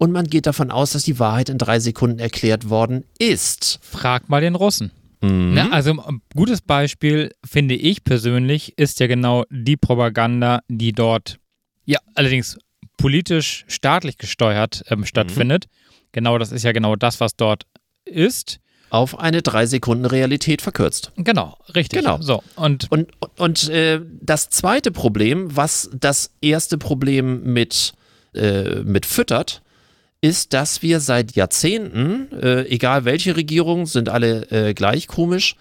und man geht davon aus, dass die Wahrheit in drei Sekunden erklärt worden ist. Frag mal den Russen. Mhm. Ne, also ein gutes Beispiel, finde ich persönlich, ist ja genau die Propaganda, die dort, ja, allerdings politisch, staatlich gesteuert ähm, stattfindet. Genau, das ist ja genau das, was dort ist. Auf eine drei Sekunden Realität verkürzt. Genau, richtig. Genau. So, und Und, und äh, das zweite Problem, was das erste Problem mit, äh, mit füttert, ist, dass wir seit Jahrzehnten, äh, egal welche Regierung, sind alle äh, gleich komisch,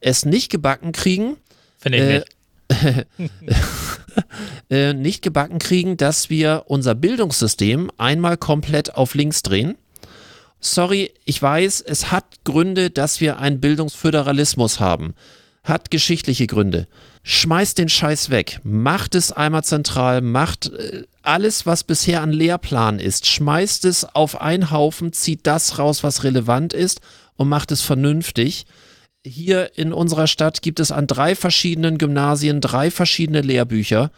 es nicht gebacken kriegen, finde ich äh, nicht. äh, nicht gebacken kriegen, dass wir unser Bildungssystem einmal komplett auf links drehen. Sorry, ich weiß, es hat Gründe, dass wir einen Bildungsföderalismus haben. Hat geschichtliche Gründe. Schmeißt den Scheiß weg. Macht es einmal zentral. Macht äh, alles, was bisher an Lehrplan ist. Schmeißt es auf einen Haufen, zieht das raus, was relevant ist und macht es vernünftig. Hier in unserer Stadt gibt es an drei verschiedenen Gymnasien drei verschiedene Lehrbücher.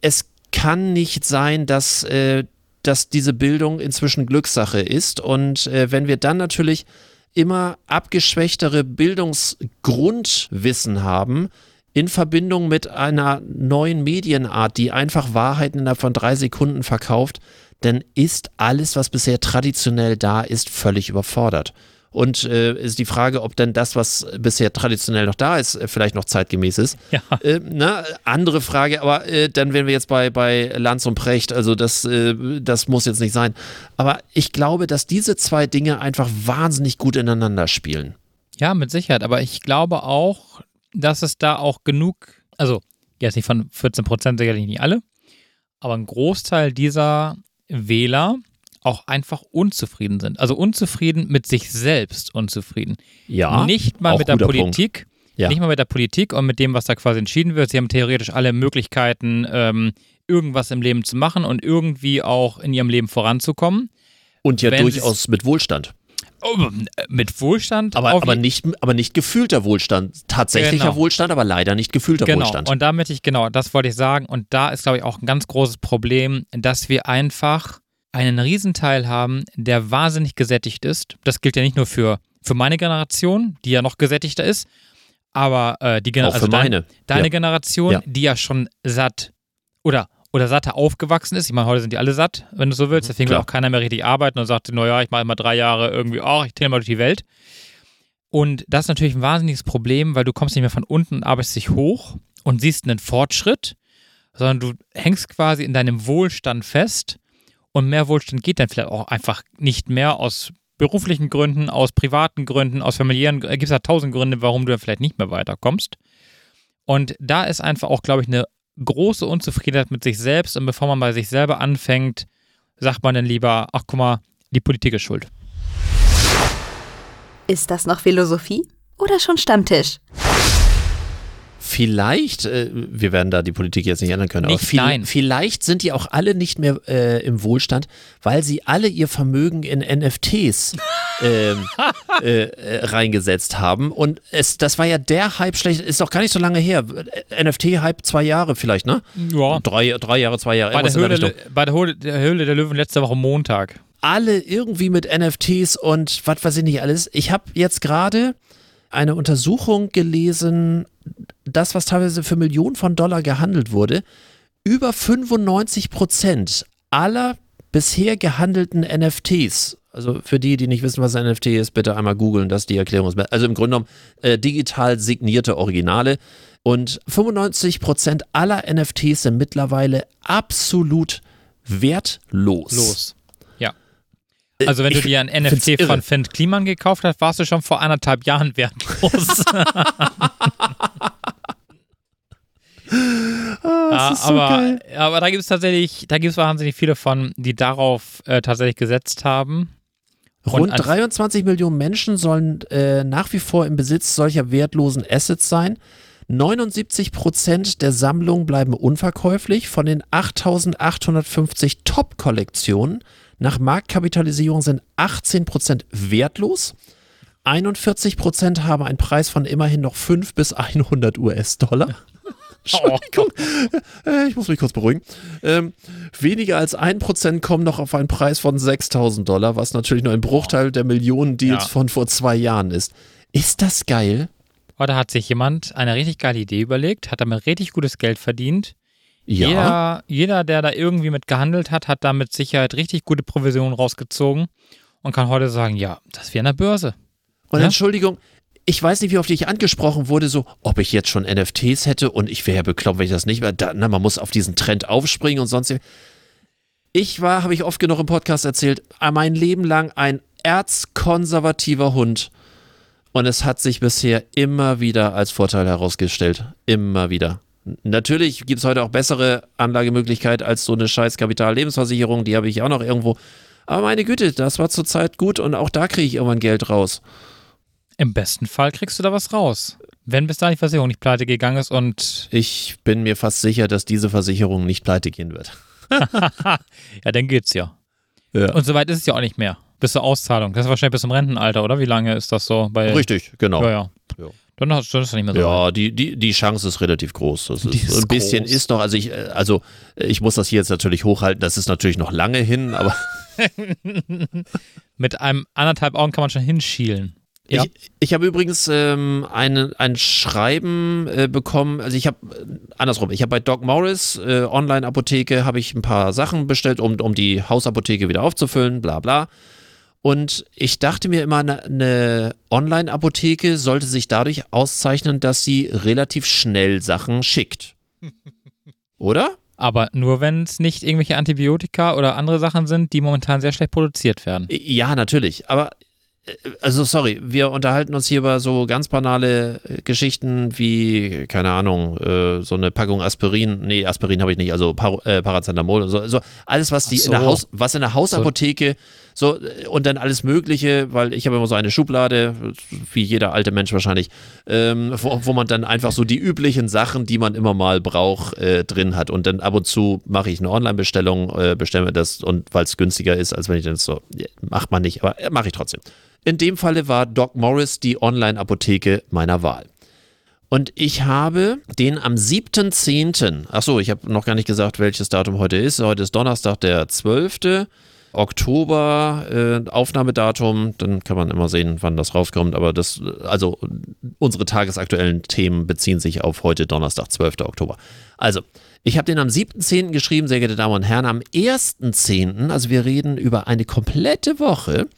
Es kann nicht sein, dass, äh, dass diese Bildung inzwischen Glückssache ist. Und äh, wenn wir dann natürlich immer abgeschwächtere Bildungsgrundwissen haben, in Verbindung mit einer neuen Medienart, die einfach Wahrheiten innerhalb von drei Sekunden verkauft, dann ist alles, was bisher traditionell da ist, völlig überfordert. Und äh, ist die Frage, ob denn das, was bisher traditionell noch da ist, äh, vielleicht noch zeitgemäß ist. Ja. Äh, na, andere Frage, aber äh, dann wären wir jetzt bei, bei Lanz und Precht, also das, äh, das muss jetzt nicht sein. Aber ich glaube, dass diese zwei Dinge einfach wahnsinnig gut ineinander spielen. Ja, mit Sicherheit. Aber ich glaube auch, dass es da auch genug, also jetzt nicht von 14 Prozent sicherlich nicht alle, aber ein Großteil dieser Wähler auch einfach unzufrieden sind. Also unzufrieden mit sich selbst unzufrieden. Ja, nicht mal mit der Politik, Ja. nicht mal mit der Politik und mit dem, was da quasi entschieden wird. Sie haben theoretisch alle Möglichkeiten, ähm, irgendwas im Leben zu machen und irgendwie auch in ihrem Leben voranzukommen. Und ja Wenn durchaus mit Wohlstand. Oh, mit Wohlstand. Aber, aber, nicht, aber nicht gefühlter Wohlstand. Tatsächlicher Genau. Wohlstand, aber leider nicht gefühlter Genau, Wohlstand. und damit ich, genau, das wollte ich sagen. Und da ist, glaube ich, auch ein ganz großes Problem, dass wir einfach einen Riesenteil haben, der wahnsinnig gesättigt ist. Das gilt ja nicht nur für, für meine Generation, die ja noch gesättigter ist, aber äh, die Generation, meine. deine Ja. Generation, Ja. die ja schon satt oder oder satter aufgewachsen ist. Ich meine, heute sind die alle satt, wenn du so willst. Deswegen will auch keiner mehr richtig arbeiten und sagt, naja, ich mache mal drei Jahre irgendwie, ach, ich drehe mal durch die Welt. Und das ist natürlich ein wahnsinniges Problem, weil du kommst nicht mehr von unten und arbeitest dich hoch und siehst einen Fortschritt, sondern du hängst quasi in deinem Wohlstand fest und mehr Wohlstand geht dann vielleicht auch einfach nicht mehr aus beruflichen Gründen, aus privaten Gründen, aus familiären, Gründen. gibt es ja tausend Gründe, warum du dann vielleicht nicht mehr weiterkommst. Und da ist einfach auch, glaube ich, eine große Unzufriedenheit mit sich selbst und bevor man bei sich selber anfängt, sagt man dann lieber, ach guck mal, die Politik ist schuld. Ist das noch Philosophie oder schon Stammtisch? Vielleicht, äh, wir werden da die Politik jetzt nicht ändern können, Nicht, aber viel, nein. vielleicht sind die auch alle nicht mehr äh, im Wohlstand, weil sie alle ihr Vermögen in NFTs ähm, äh, äh, reingesetzt haben. Und es, das war ja der Hype schlecht, ist doch gar nicht so lange her. NFT-Hype zwei Jahre vielleicht, ne? Ja. Drei, drei Jahre, zwei Jahre. Bei der, Höhle, bei der, Höhle, der Höhle der Löwen letzte Woche Montag. alle irgendwie mit NFTs und was weiß ich nicht alles. Ich habe jetzt gerade eine Untersuchung gelesen, das, was teilweise für Millionen von Dollar gehandelt wurde, über 95 Prozent aller bisher gehandelten NFTs, also für die, die nicht wissen, was ein NFT ist, bitte einmal googeln, das ist die Erklärung. ist- Also im Grunde genommen äh, digital signierte Originale. Und 95 Prozent aller NFTs sind mittlerweile absolut wertlos. Los. Ja. Also wenn du ich dir ein NFT von Finn Kliman gekauft hast, warst du schon vor anderthalb Jahren wertlos. Ja, ist so aber, geil. aber da gibt es tatsächlich, da gibt es wahnsinnig viele von, die darauf äh, tatsächlich gesetzt haben. Und Rund an- 23 Millionen Menschen sollen äh, nach wie vor im Besitz solcher wertlosen Assets sein. 79 Prozent der Sammlungen bleiben unverkäuflich. Von den 8850 Top-Kollektionen nach Marktkapitalisierung sind 18 Prozent wertlos. 41 Prozent haben einen Preis von immerhin noch 5 bis 100 US-Dollar. Entschuldigung, äh, ich muss mich kurz beruhigen. Ähm, weniger als 1% kommen noch auf einen Preis von 6000 Dollar, was natürlich nur ein Bruchteil der Millionen Deals Ja. von vor zwei Jahren ist. Ist das geil? Heute hat sich jemand eine richtig geile Idee überlegt, hat damit richtig gutes Geld verdient. Ja. Jeder, jeder, der da irgendwie mit gehandelt hat, hat da mit Sicherheit richtig gute Provisionen rausgezogen und kann heute sagen, ja, das an der Börse. Und Ja? Entschuldigung, ich weiß nicht, wie oft ich angesprochen wurde, so, ob ich jetzt schon NFTs hätte und ich wäre ja bekloppt, wenn ich das nicht wäre. Da, na, man muss auf diesen Trend aufspringen und sonst. Ich war, habe ich oft genug im Podcast erzählt, mein Leben lang ein erzkonservativer Hund. Und es hat sich bisher immer wieder als Vorteil herausgestellt. Immer wieder. Natürlich gibt es heute auch bessere Anlagemöglichkeit als so eine scheiß Kapitallebensversicherung, die habe ich auch noch irgendwo. Aber meine Güte, das war zurzeit gut und auch da kriege ich irgendwann Geld raus. Im besten Fall kriegst du da was raus. Wenn bis dahin die Versicherung nicht pleite gegangen ist und Ich bin mir fast sicher, dass diese Versicherung nicht pleite gehen wird. ja, dann geht's ja. Ja. Und soweit ist es ja auch nicht mehr. Bis zur Auszahlung. Das ist wahrscheinlich bis zum Rentenalter, oder? Wie lange ist das so? Bei, Richtig, genau. Ja, ja. Ja. Dann hast du das nicht mehr so. Ja, die, die, die Chance ist relativ groß. Das ist, ist ein bisschen groß. ist noch, also ich, äh, also ich muss das hier jetzt natürlich hochhalten, das ist natürlich noch lange hin, aber Mit einem anderthalb Augen kann man schon hinschielen. Ja. ich, ich habe übrigens ähm, eine, ein Schreiben äh, bekommen, also ich habe, äh, andersrum, ich habe bei Doc Morris äh, Online-Apotheke, habe ich ein paar Sachen bestellt, um, um die Hausapotheke wieder aufzufüllen, bla bla. Und ich dachte mir immer, eine, Online-Apotheke sollte sich dadurch auszeichnen, dass sie relativ schnell Sachen schickt. Oder? Aber nur wenn es nicht irgendwelche Antibiotika oder andere Sachen sind, die momentan sehr schlecht produziert werden. Ja, natürlich. Aber, äh, also sorry, wir unterhalten uns hier über so ganz banale äh, Geschichten wie, keine Ahnung, äh, so eine Packung Aspirin. Nee, Aspirin habe ich nicht, also Par äh, Paracetamol und so. Also alles, was die Ach in der so. Haus, was in der Hausapotheke so äh, und dann alles Mögliche, weil ich habe immer so eine Schublade, wie jeder alte Mensch wahrscheinlich, ähm, wo, wo man dann einfach so die üblichen Sachen, die man immer mal braucht, äh, drin hat. Und dann ab und zu mache ich eine Online-Bestellung, äh, bestelle das und weil es günstiger ist, als wenn ich das so, macht man nicht, aber äh, mache ich trotzdem. In dem Falle war Doc Morris die Online-Apotheke meiner Wahl. Und ich habe den am 7.10., achso, ich habe noch gar nicht gesagt, welches Datum heute ist. Heute ist Donnerstag, der 12. Oktober äh, Aufnahmedatum, dann kann man immer sehen, wann das rauskommt. Aber das, also unsere tagesaktuellen Themen beziehen sich auf heute Donnerstag, 12. Oktober. Also, ich habe den am 7.10. geschrieben, sehr geehrte Damen und Herren. Am 1.10., also wir reden über eine komplette Woche,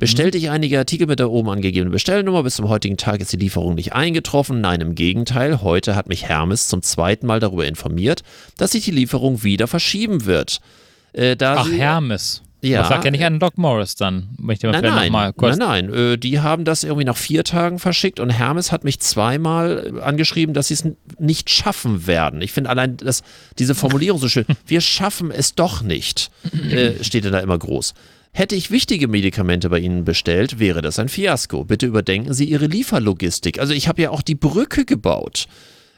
bestellte ich einige Artikel mit der oben angegebenen Bestellnummer. Bis zum heutigen Tag ist die Lieferung nicht eingetroffen. Nein, im Gegenteil. Heute hat mich Hermes zum zweiten Mal darüber informiert, dass sich die Lieferung wieder verschieben wird. Äh, Ach, Hermes. Ja. Das sagt ja nicht an Doc Morris dann. Möchte man nein, nein, mal kurz nein, nein. Äh, die haben das irgendwie nach vier Tagen verschickt und Hermes hat mich zweimal angeschrieben, dass sie es nicht schaffen werden. Ich finde allein das, diese Formulierung so schön. Wir schaffen es doch nicht, äh, steht da immer groß. Hätte ich wichtige Medikamente bei Ihnen bestellt, wäre das ein Fiasko. Bitte überdenken Sie Ihre Lieferlogistik. Also ich habe ja auch die Brücke gebaut.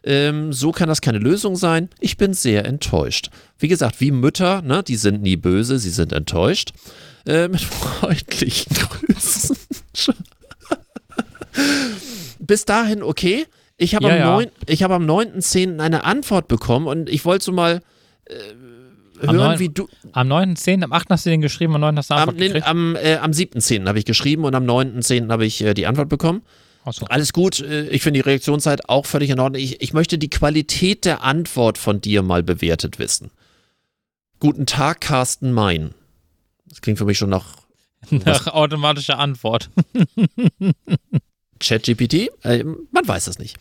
Ähm, so kann das keine Lösung sein. Ich bin sehr enttäuscht. Wie gesagt, wie Mütter, ne, die sind nie böse, sie sind enttäuscht. Äh, mit freundlichen Grüßen. Bis dahin okay. Ich habe ja, am, ja. hab am 9.10. eine Antwort bekommen und ich wollte so mal äh, hören, 9, wie du. Am 9.10., am 8. hast du den geschrieben, am 9. hast du Antwort am, gekriegt? Am, äh, am 7.10. habe ich geschrieben und am 9.10. habe ich äh, die Antwort bekommen. So. Alles gut, äh, ich finde die Reaktionszeit auch völlig in Ordnung. Ich, ich möchte die Qualität der Antwort von dir mal bewertet wissen. Guten Tag, Carsten Mein. Das klingt für mich schon nach. Nach automatischer Antwort. ChatGPT? Äh, man weiß es nicht.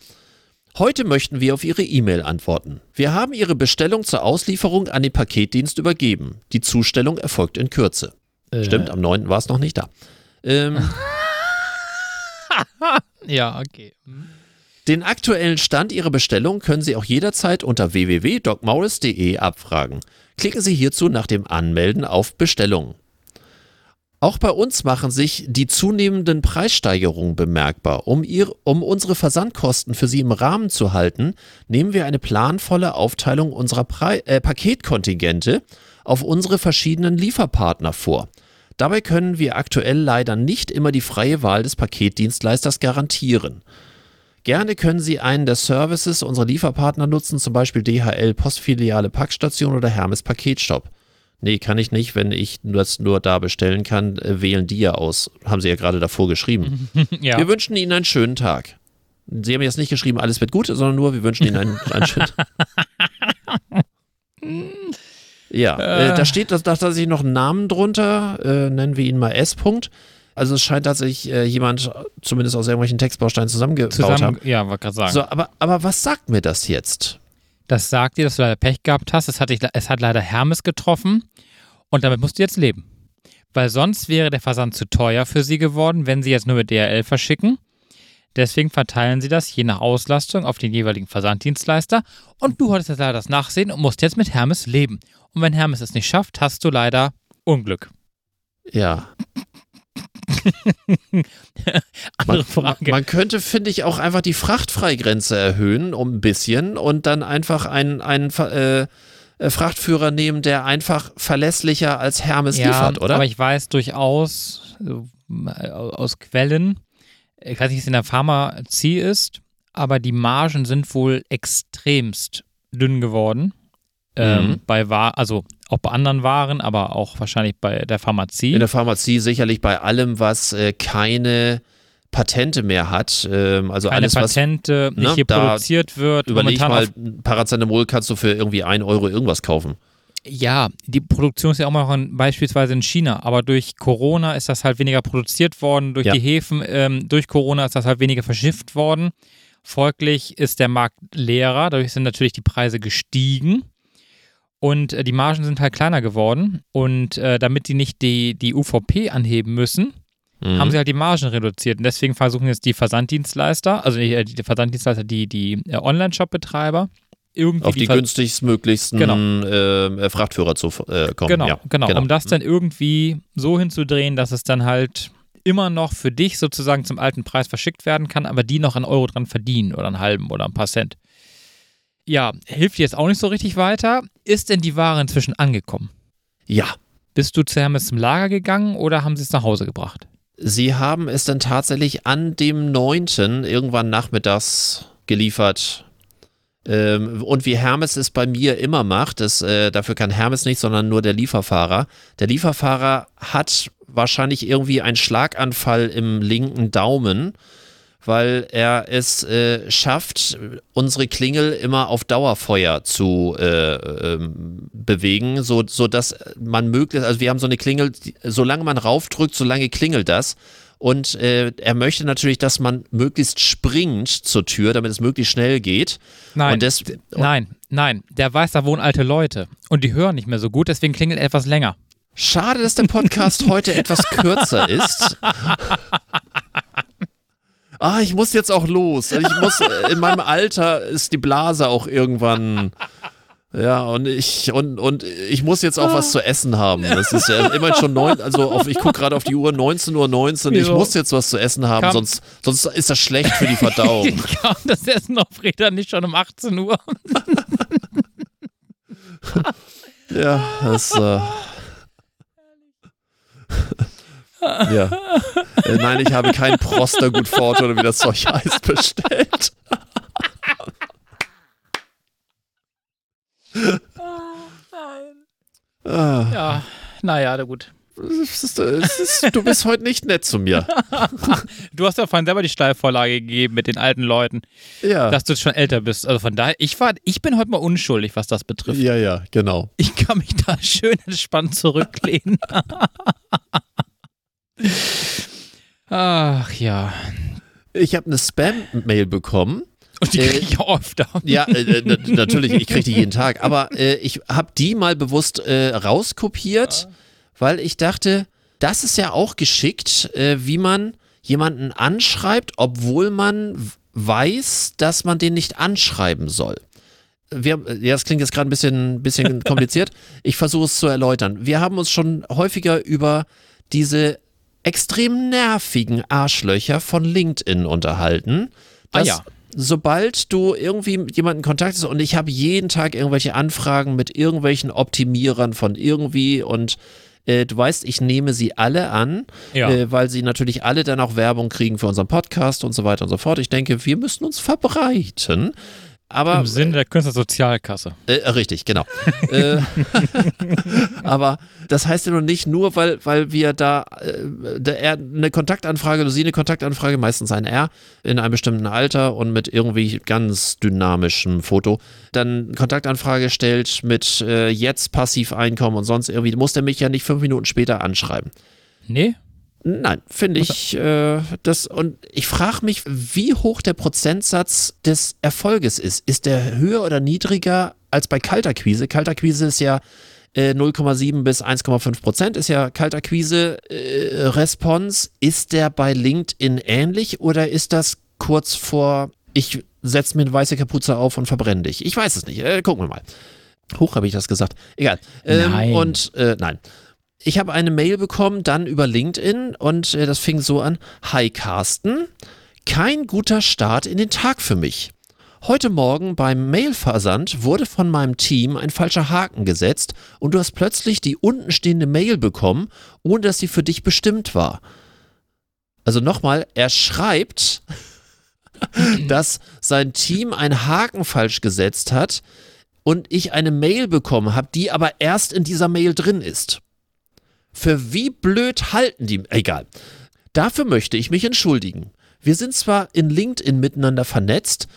Heute möchten wir auf Ihre E-Mail antworten. Wir haben Ihre Bestellung zur Auslieferung an den Paketdienst übergeben. Die Zustellung erfolgt in Kürze. Äh. Stimmt, am 9. war es noch nicht da. Ähm, ja, okay. Hm. Den aktuellen Stand Ihrer Bestellung können Sie auch jederzeit unter www.docmorris.de abfragen. Klicken Sie hierzu nach dem Anmelden auf Bestellung. Auch bei uns machen sich die zunehmenden Preissteigerungen bemerkbar. Um, ihr, um unsere Versandkosten für Sie im Rahmen zu halten, nehmen wir eine planvolle Aufteilung unserer Pre äh, Paketkontingente auf unsere verschiedenen Lieferpartner vor. Dabei können wir aktuell leider nicht immer die freie Wahl des Paketdienstleisters garantieren. Gerne können Sie einen der Services unserer Lieferpartner nutzen, zum Beispiel DHL Postfiliale Packstation oder Hermes Paketshop. Nee, kann ich nicht. Wenn ich das nur da bestellen kann, äh, wählen die ja aus. Haben Sie ja gerade davor geschrieben. ja. Wir wünschen Ihnen einen schönen Tag. Sie haben jetzt nicht geschrieben, alles wird gut, sondern nur, wir wünschen Ihnen einen, einen schönen Tag. Ja, äh. Äh, da steht da tatsächlich noch ein Namen drunter, äh, nennen wir ihn mal S. -Punkt. Also es scheint tatsächlich äh, jemand zumindest aus irgendwelchen Textbausteinen zusammengebaut Zusammen, haben. Ja, wollte gerade sagen. So, aber, aber was sagt mir das jetzt? Das sagt dir, dass du leider Pech gehabt hast. Es hat, dich, es hat leider Hermes getroffen und damit musst du jetzt leben. Weil sonst wäre der Versand zu teuer für sie geworden, wenn sie jetzt nur mit DRL verschicken. Deswegen verteilen sie das je nach Auslastung auf den jeweiligen Versanddienstleister und du hattest jetzt leider das Nachsehen und musst jetzt mit Hermes leben. Und wenn Hermes es nicht schafft, hast du leider Unglück. Ja. Andere Frage. Man, man könnte, finde ich, auch einfach die Frachtfreigrenze erhöhen um ein bisschen und dann einfach einen, einen äh, äh, Frachtführer nehmen, der einfach verlässlicher als Hermes ja, liefert, oder? Aber ich weiß durchaus äh, aus Quellen, ich weiß nicht, wie es in der Pharmazie ist, aber die Margen sind wohl extremst dünn geworden. Ähm, mhm. bei War also auch bei anderen Waren, aber auch wahrscheinlich bei der Pharmazie. In der Pharmazie sicherlich bei allem, was äh, keine Patente mehr hat. Ähm, also keine alles, Patente, was, nicht ne, hier produziert wird. Überleg mal, Paracetamol kannst du für irgendwie 1 Euro irgendwas kaufen. Ja, die Produktion ist ja auch noch in, beispielsweise in China, aber durch Corona ist das halt weniger produziert worden, durch ja. die Häfen, ähm, durch Corona ist das halt weniger verschifft worden. Folglich ist der Markt leerer, dadurch sind natürlich die Preise gestiegen und äh, die Margen sind halt kleiner geworden. Und äh, damit die nicht die, die UVP anheben müssen, mhm. haben sie halt die Margen reduziert. Und deswegen versuchen jetzt die Versanddienstleister, also äh, die Versanddienstleister, die, die äh, Online-Shop-Betreiber, irgendwie auf die, die günstigstmöglichsten genau. äh, Frachtführer zu äh, kommen. Genau, ja, genau, genau, um das dann irgendwie so hinzudrehen, dass es dann halt immer noch für dich sozusagen zum alten Preis verschickt werden kann, aber die noch einen Euro dran verdienen oder einen halben oder ein paar Cent. Ja, hilft dir jetzt auch nicht so richtig weiter. Ist denn die Ware inzwischen angekommen? Ja. Bist du zu Hermes zum Lager gegangen oder haben sie es nach Hause gebracht? Sie haben es dann tatsächlich an dem 9. irgendwann nachmittags geliefert Ähm, und wie Hermes es bei mir immer macht, das, äh, dafür kann Hermes nicht, sondern nur der Lieferfahrer. Der Lieferfahrer hat wahrscheinlich irgendwie einen Schlaganfall im linken Daumen, weil er es äh, schafft, unsere Klingel immer auf Dauerfeuer zu äh, ähm, bewegen, so, so dass man möglichst, also wir haben so eine Klingel, die, solange man raufdrückt, solange klingelt das. Und äh, er möchte natürlich, dass man möglichst springt zur Tür, damit es möglichst schnell geht. Nein, des, nein, nein. Der weiß, da wohnen alte Leute. Und die hören nicht mehr so gut, deswegen klingelt er etwas länger. Schade, dass der Podcast heute etwas kürzer ist. Ah, ich muss jetzt auch los. Ich muss, in meinem Alter ist die Blase auch irgendwann. Ja, und ich, und, und ich muss jetzt auch was zu essen haben. Das ist ja immerhin schon neun, also auf, ich gucke gerade auf die Uhr, 19.19 Uhr. 19. Ich muss jetzt was zu essen haben, Kam- sonst, sonst ist das schlecht für die Verdauung. Kam das Essen auf Räder nicht schon um 18 Uhr? Ja, das. Äh, ja. Äh, nein, ich habe kein Prostergut Fort oder wie das Zeug heißt bestellt. Ah, Ja, naja, na gut. es ist, es ist, du bist heute nicht nett zu mir. Du hast ja vorhin selber die Steilvorlage gegeben mit den alten Leuten, Ja. dass du schon älter bist. Also von daher, ich war, ich bin heute mal unschuldig, was das betrifft. ja, ja, genau. Ich kann mich da schön entspannt zurücklehnen. Ach ja. Ich habe eine Spam-Mail bekommen. Und die Äh, kriege ich auch öfter. Ja, äh, äh, na- natürlich, ich kriege die jeden Tag. Aber äh, ich habe die mal bewusst äh, rauskopiert, weil ich dachte, das ist ja auch geschickt, äh, wie man jemanden anschreibt, obwohl man weiß, dass man den nicht anschreiben soll. Wir, ja, das klingt jetzt gerade ein bisschen, bisschen kompliziert. Ich versuche es zu erläutern. Wir haben uns schon häufiger über diese extrem nervigen Arschlöcher von LinkedIn unterhalten. Ah ja. Sobald du irgendwie mit jemanden kontaktest und ich habe jeden Tag irgendwelche Anfragen mit irgendwelchen Optimierern von irgendwie und äh, du weißt, ich nehme sie alle an, Ja. äh, weil sie natürlich alle dann auch Werbung kriegen für unseren Podcast und so weiter und so fort. Ich denke, wir müssen uns verbreiten. Aber Im Sinne der Künstlersozialkasse. äh, richtig, genau. äh, aber das heißt ja noch nicht nur, weil, weil wir da, äh, da er eine Kontaktanfrage, oder sie eine Kontaktanfrage, meistens ein R, in einem bestimmten Alter und mit irgendwie ganz dynamischem Foto, dann Kontaktanfrage stellt mit äh, jetzt Passiveinkommen und sonst irgendwie, muss der mich ja nicht fünf Minuten später anschreiben. Nee? Nein, finde ich äh, das und ich frage mich, wie hoch der Prozentsatz des Erfolges ist. Ist der höher oder niedriger als bei Kalterquise? Kalterquise ist ja äh, 0,7 bis 1,5 Prozent ist ja Kalterquise äh, Response. Ist der bei LinkedIn ähnlich oder ist das kurz vor ich setze mir eine weiße Kapuze auf und verbrenne dich? Ich weiß es nicht. Äh, gucken wir mal. Hoch habe ich das gesagt. Egal. Ähm, Nein. Und äh, nein. Ich habe eine Mail bekommen, dann über LinkedIn und äh, das fing so an. Hi Carsten, kein guter Start in den Tag für mich. Heute Morgen beim Mailversand wurde von meinem Team ein falscher Haken gesetzt und du hast plötzlich die untenstehende Mail bekommen, ohne dass sie für dich bestimmt war. Also nochmal, er schreibt, dass sein Team einen Haken falsch gesetzt hat und ich eine Mail bekommen habe, die aber erst in dieser Mail drin ist. Für wie blöd halten die? Egal. Dafür möchte ich mich entschuldigen. Wir sind zwar in LinkedIn miteinander vernetzt,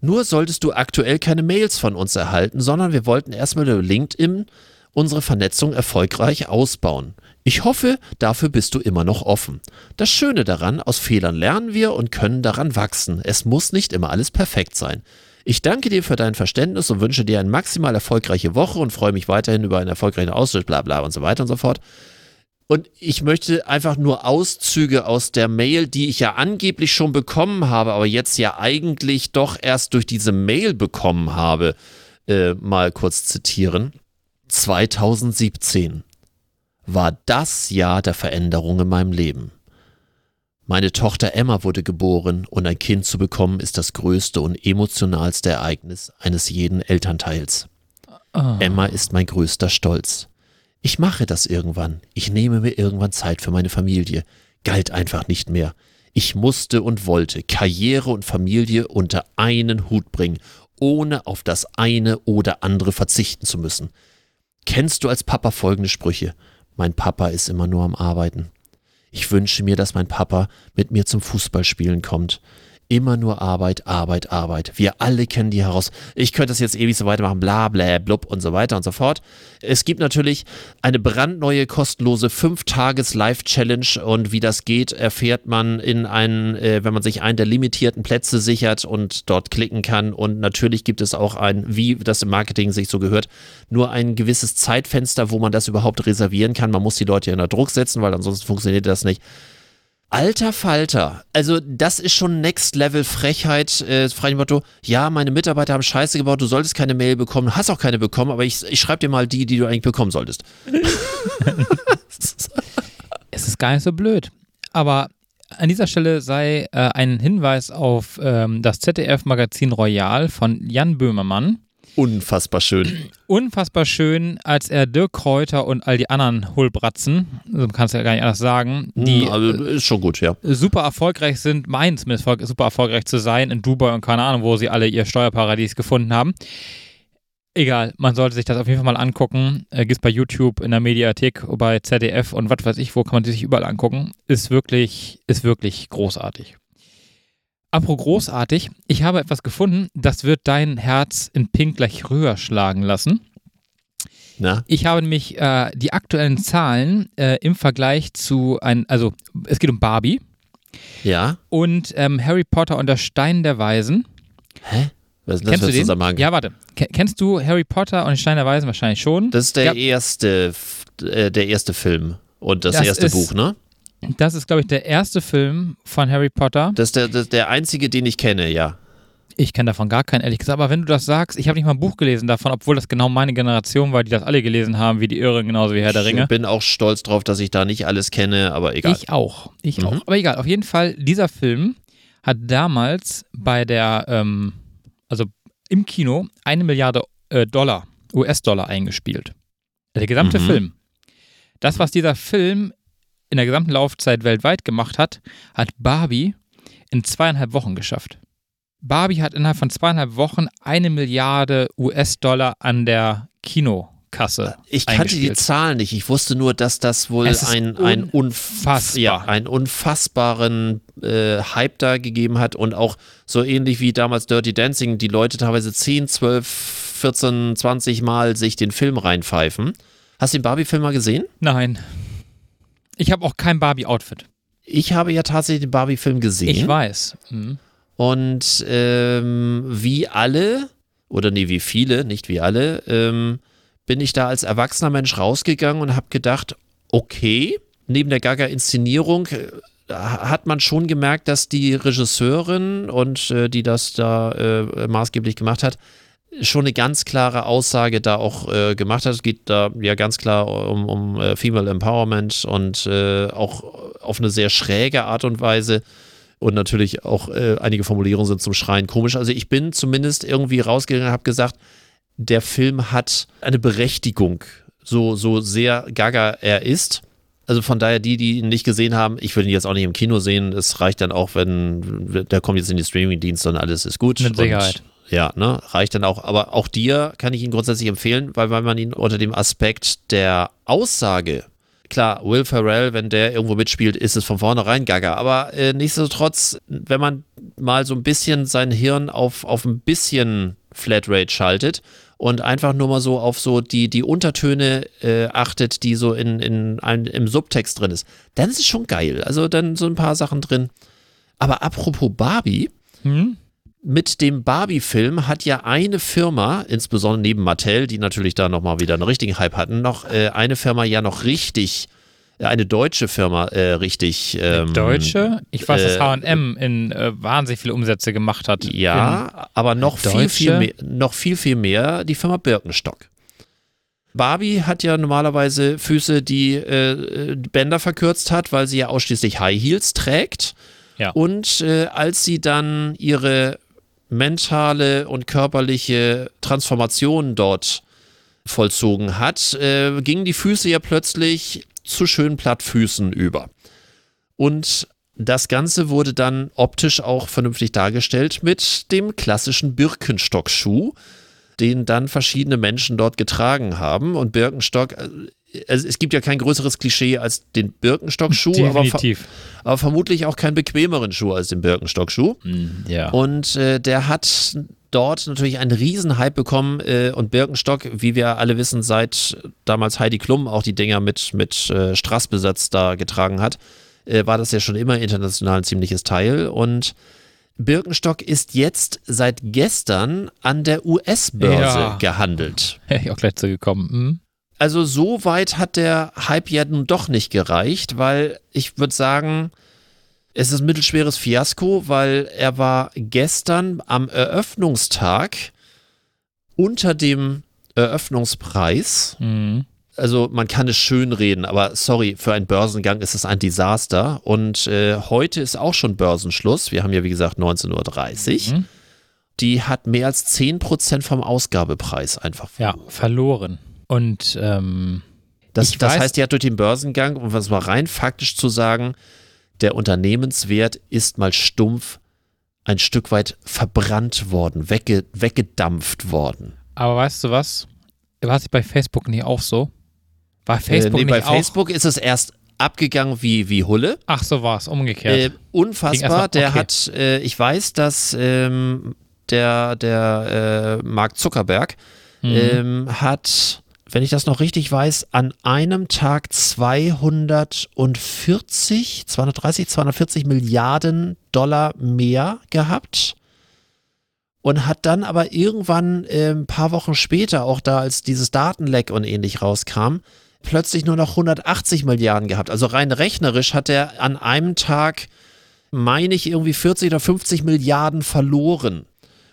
nur solltest du aktuell keine Mails von uns erhalten, sondern wir wollten erstmal über LinkedIn unsere Vernetzung erfolgreich ausbauen. Ich hoffe, dafür bist du immer noch offen. Das Schöne daran, aus Fehlern lernen wir und können daran wachsen. Es muss nicht immer alles perfekt sein. Ich danke dir für dein Verständnis und wünsche dir eine maximal erfolgreiche Woche und freue mich weiterhin über einen erfolgreichen Austausch, bla bla und so weiter und so fort. Und ich möchte einfach nur Auszüge aus der Mail, die ich ja angeblich schon bekommen habe, aber jetzt ja eigentlich doch erst durch diese Mail bekommen habe, äh, mal kurz zitieren. 2017 war das Jahr der Veränderung in meinem Leben. Meine Tochter Emma wurde geboren und ein Kind zu bekommen ist das größte und emotionalste Ereignis eines jeden Elternteils. Emma ist mein größter Stolz. Ich mache das irgendwann. Ich nehme mir irgendwann Zeit für meine Familie. Galt einfach nicht mehr. Ich musste und wollte Karriere und Familie unter einen Hut bringen. ohne auf das eine oder andere verzichten zu müssen. Kennst du als Papa folgende Sprüche? Mein Papa ist immer nur am Arbeiten. Ich wünsche mir, dass mein Papa mit mir zum Fußballspielen kommt. Immer nur Arbeit, Arbeit, Arbeit. Wir alle kennen die heraus. Ich könnte das jetzt ewig so weitermachen, bla, bla, blub und so weiter und so fort. Es gibt natürlich eine brandneue, kostenlose 5-Tages-Live-Challenge und wie das geht, erfährt man in einen, äh, wenn man sich einen der limitierten Plätze sichert und dort klicken kann. Und natürlich gibt es auch ein, wie das im Marketing sich so gehört, nur ein gewisses Zeitfenster, wo man das überhaupt reservieren kann. Man muss die Leute ja unter Druck setzen, weil ansonsten funktioniert das nicht. Alter Falter, also das ist schon Next Level Frechheit. Äh, frei Motto, ja, meine Mitarbeiter haben Scheiße gebaut, du solltest keine Mail bekommen, hast auch keine bekommen, aber ich, ich schreibe dir mal die, die du eigentlich bekommen solltest. es ist gar nicht so blöd. Aber an dieser Stelle sei äh, ein Hinweis auf ähm, das ZDF-Magazin Royal von Jan Böhmermann. Unfassbar schön. Unfassbar schön, als er Dirk Kräuter und all die anderen Hohlbratzen, so kannst du ja gar nicht anders sagen, die Hm, also, ist schon gut, ja. super erfolgreich sind, meinen zumindest super erfolgreich zu sein in Dubai und keine Ahnung, wo sie alle ihr Steuerparadies gefunden haben. Egal, man sollte sich das auf jeden Fall mal angucken. Äh, gibt's bei YouTube, in der Mediathek, bei ZDF und was weiß ich, wo kann man die sich überall angucken. Ist wirklich, ist wirklich großartig. Apropos großartig, ich habe etwas gefunden, das wird dein Herz in Pink gleich höher schlagen lassen. Na? Ich habe nämlich äh, die aktuellen Zahlen äh, im Vergleich zu ein, also es geht um Barbie Ja? und ähm, Harry Potter und der Stein der Weisen. Hä? Was ist denn das Kennst für du den? Ja, warte. Ke- Kennst du Harry Potter und den Stein der Weisen wahrscheinlich schon? Das ist der Ja. erste, äh, der erste Film und das, Das erste Buch, ne? Das ist, glaube ich, der erste Film von Harry Potter. Das ist der, das, der einzige, den ich kenne, ja. Ich kenne davon gar keinen, ehrlich gesagt. Aber wenn du das sagst, ich habe nicht mal ein Buch gelesen davon, obwohl das genau meine Generation war, die das alle gelesen haben, wie die Irren, genauso wie Herr der Ringe. Ich bin auch stolz drauf, dass ich da nicht alles kenne, aber egal. Ich auch. Ich Mhm. auch. Aber egal, auf jeden Fall, dieser Film hat damals bei der, ähm, also im Kino, eine Milliarde äh, Dollar, US-Dollar eingespielt. Der gesamte Mhm. Film. Das, was dieser Film in der gesamten Laufzeit weltweit gemacht hat, hat Barbie in zweieinhalb Wochen geschafft. Barbie hat innerhalb von zweieinhalb Wochen eine Milliarde US-Dollar an der Kinokasse. Ich kannte die. Zahlen nicht. Ich wusste nur, dass das wohl ein, ein unfassbar. ja, einen unfassbaren äh, Hype da gegeben hat und auch so ähnlich wie damals Dirty Dancing, die Leute teilweise 10, 12, 14, 20 Mal sich den Film reinpfeifen. Hast du den Barbie-Film mal gesehen? Nein. Ich habe auch kein Barbie-Outfit. Ich habe ja tatsächlich den Barbie-Film gesehen. Ich weiß. Mhm. Und ähm, wie alle, oder nee, wie viele, nicht wie alle, ähm, bin ich da als erwachsener Mensch rausgegangen und habe gedacht, okay, neben der Gaga-Inszenierung äh, hat man schon gemerkt, dass die Regisseurin und äh, die das da äh, maßgeblich gemacht hat, schon eine ganz klare Aussage da auch äh, gemacht hat. Es geht da ja ganz klar um, um äh, Female Empowerment und äh, auch auf eine sehr schräge Art und Weise. Und natürlich auch äh, einige Formulierungen sind zum Schreien komisch. Also ich bin zumindest irgendwie rausgegangen und habe gesagt, der Film hat eine Berechtigung, so, so sehr gaga er ist. Also von daher, die, die ihn nicht gesehen haben, ich will ihn jetzt auch nicht im Kino sehen. Es reicht dann auch, wenn der kommt jetzt in die Streaming-Dienste und alles ist gut. Mit Sicherheit. Und, ja, ne, reicht dann auch. Aber auch dir kann ich ihn grundsätzlich empfehlen, weil, weil man ihn unter dem Aspekt der Aussage klar, Will Ferrell, wenn der irgendwo mitspielt, ist es von vornherein gaga. Aber äh, nichtsdestotrotz, wenn man mal so ein bisschen sein Hirn auf, auf ein bisschen Flatrate schaltet und einfach nur mal so auf so die, die Untertöne äh, achtet, die so in, in ein, im Subtext drin ist, dann ist es schon geil. Also dann so ein paar Sachen drin. Aber apropos Barbie, Hm? Mit dem Barbie-Film hat ja eine Firma, insbesondere neben Mattel, die natürlich da nochmal wieder einen richtigen Hype hatten, noch äh, eine Firma ja noch richtig, äh, eine deutsche Firma äh, richtig. Ähm, Deutsche? Ich weiß, dass äh, H&M in äh, wahnsinnig viele Umsätze gemacht hat. Ja, aber noch viel, Deutsche? viel mehr, noch viel, viel mehr die Firma Birkenstock. Barbie hat ja normalerweise Füße, die äh, Bänder verkürzt hat, weil sie ja ausschließlich High Heels trägt. Ja. Und äh, als sie dann ihre mentale und körperliche Transformation dort vollzogen hat, äh, gingen die Füße ja plötzlich zu schönen Plattfüßen über. Und das Ganze wurde dann optisch auch vernünftig dargestellt mit dem klassischen Birkenstock-Schuh, den dann verschiedene Menschen dort getragen haben. Und Birkenstock, äh, es, gibt ja kein größeres Klischee als den Birkenstock-Schuh, aber, ver aber vermutlich auch keinen bequemeren Schuh als den Birkenstock-Schuh. Hm, Ja. Und äh, der hat dort natürlich einen Riesenhype bekommen äh, und Birkenstock, wie wir alle wissen, seit damals Heidi Klum auch die Dinger mit, mit äh, Strassbesatz da getragen hat, äh, war das ja schon immer international ein ziemliches Teil und Birkenstock ist jetzt seit gestern an der US-Börse Ja. gehandelt. Wäre ich auch gleich zu gekommen. Hm? Also so weit hat der Hype ja nun doch nicht gereicht, weil ich würde sagen, es ist ein mittelschweres Fiasko, weil er war gestern am Eröffnungstag unter dem Eröffnungspreis. Hm. Also man kann es schön reden, aber sorry, für einen Börsengang ist es ein Desaster. Und äh, heute ist auch schon Börsenschluss. Wir haben ja wie gesagt 19.30 Uhr. Mhm. Die hat mehr als 10% vom Ausgabepreis einfach Ja, verloren. Und ähm, Das, das weiß- heißt, die hat durch den Börsengang, um was mal rein faktisch zu sagen, der Unternehmenswert ist mal stumpf ein Stück weit verbrannt worden, wegge, weggedampft worden. aber weißt du was? War es bei Facebook nicht auch so? War Facebook äh, nee, nicht bei? Facebook ist es erst abgegangen wie, wie Hulle. Ach, so war es, umgekehrt. Äh, unfassbar. mal- Der okay. hat, äh, ich weiß, dass ähm, der, der äh, Mark Zuckerberg Mhm. ähm, hat, wenn ich das noch richtig weiß, an einem Tag 240, 230, 240 Milliarden Dollar mehr gehabt und hat dann aber irgendwann äh, ein paar Wochen später, auch da als dieses Datenleck und ähnlich rauskam, plötzlich nur noch 180 Milliarden gehabt. Also rein rechnerisch hat er an einem Tag, meine ich, irgendwie 40 oder 50 Milliarden verloren.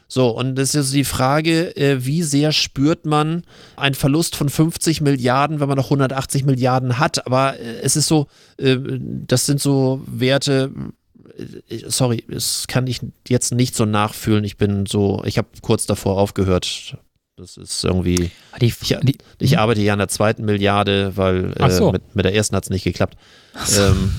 So, und das ist die Frage, äh, wie sehr spürt man einen Verlust von 50 Milliarden, wenn man noch 180 Milliarden hat? Aber äh, es ist so, äh, das sind so Werte, sorry, das kann ich jetzt nicht so nachfühlen. Ich bin so, ich habe kurz davor aufgehört. Das ist irgendwie, die, ich- die, ich arbeite ja an der zweiten Milliarde, weil so. mit, mit der ersten hat es nicht geklappt. Ähm,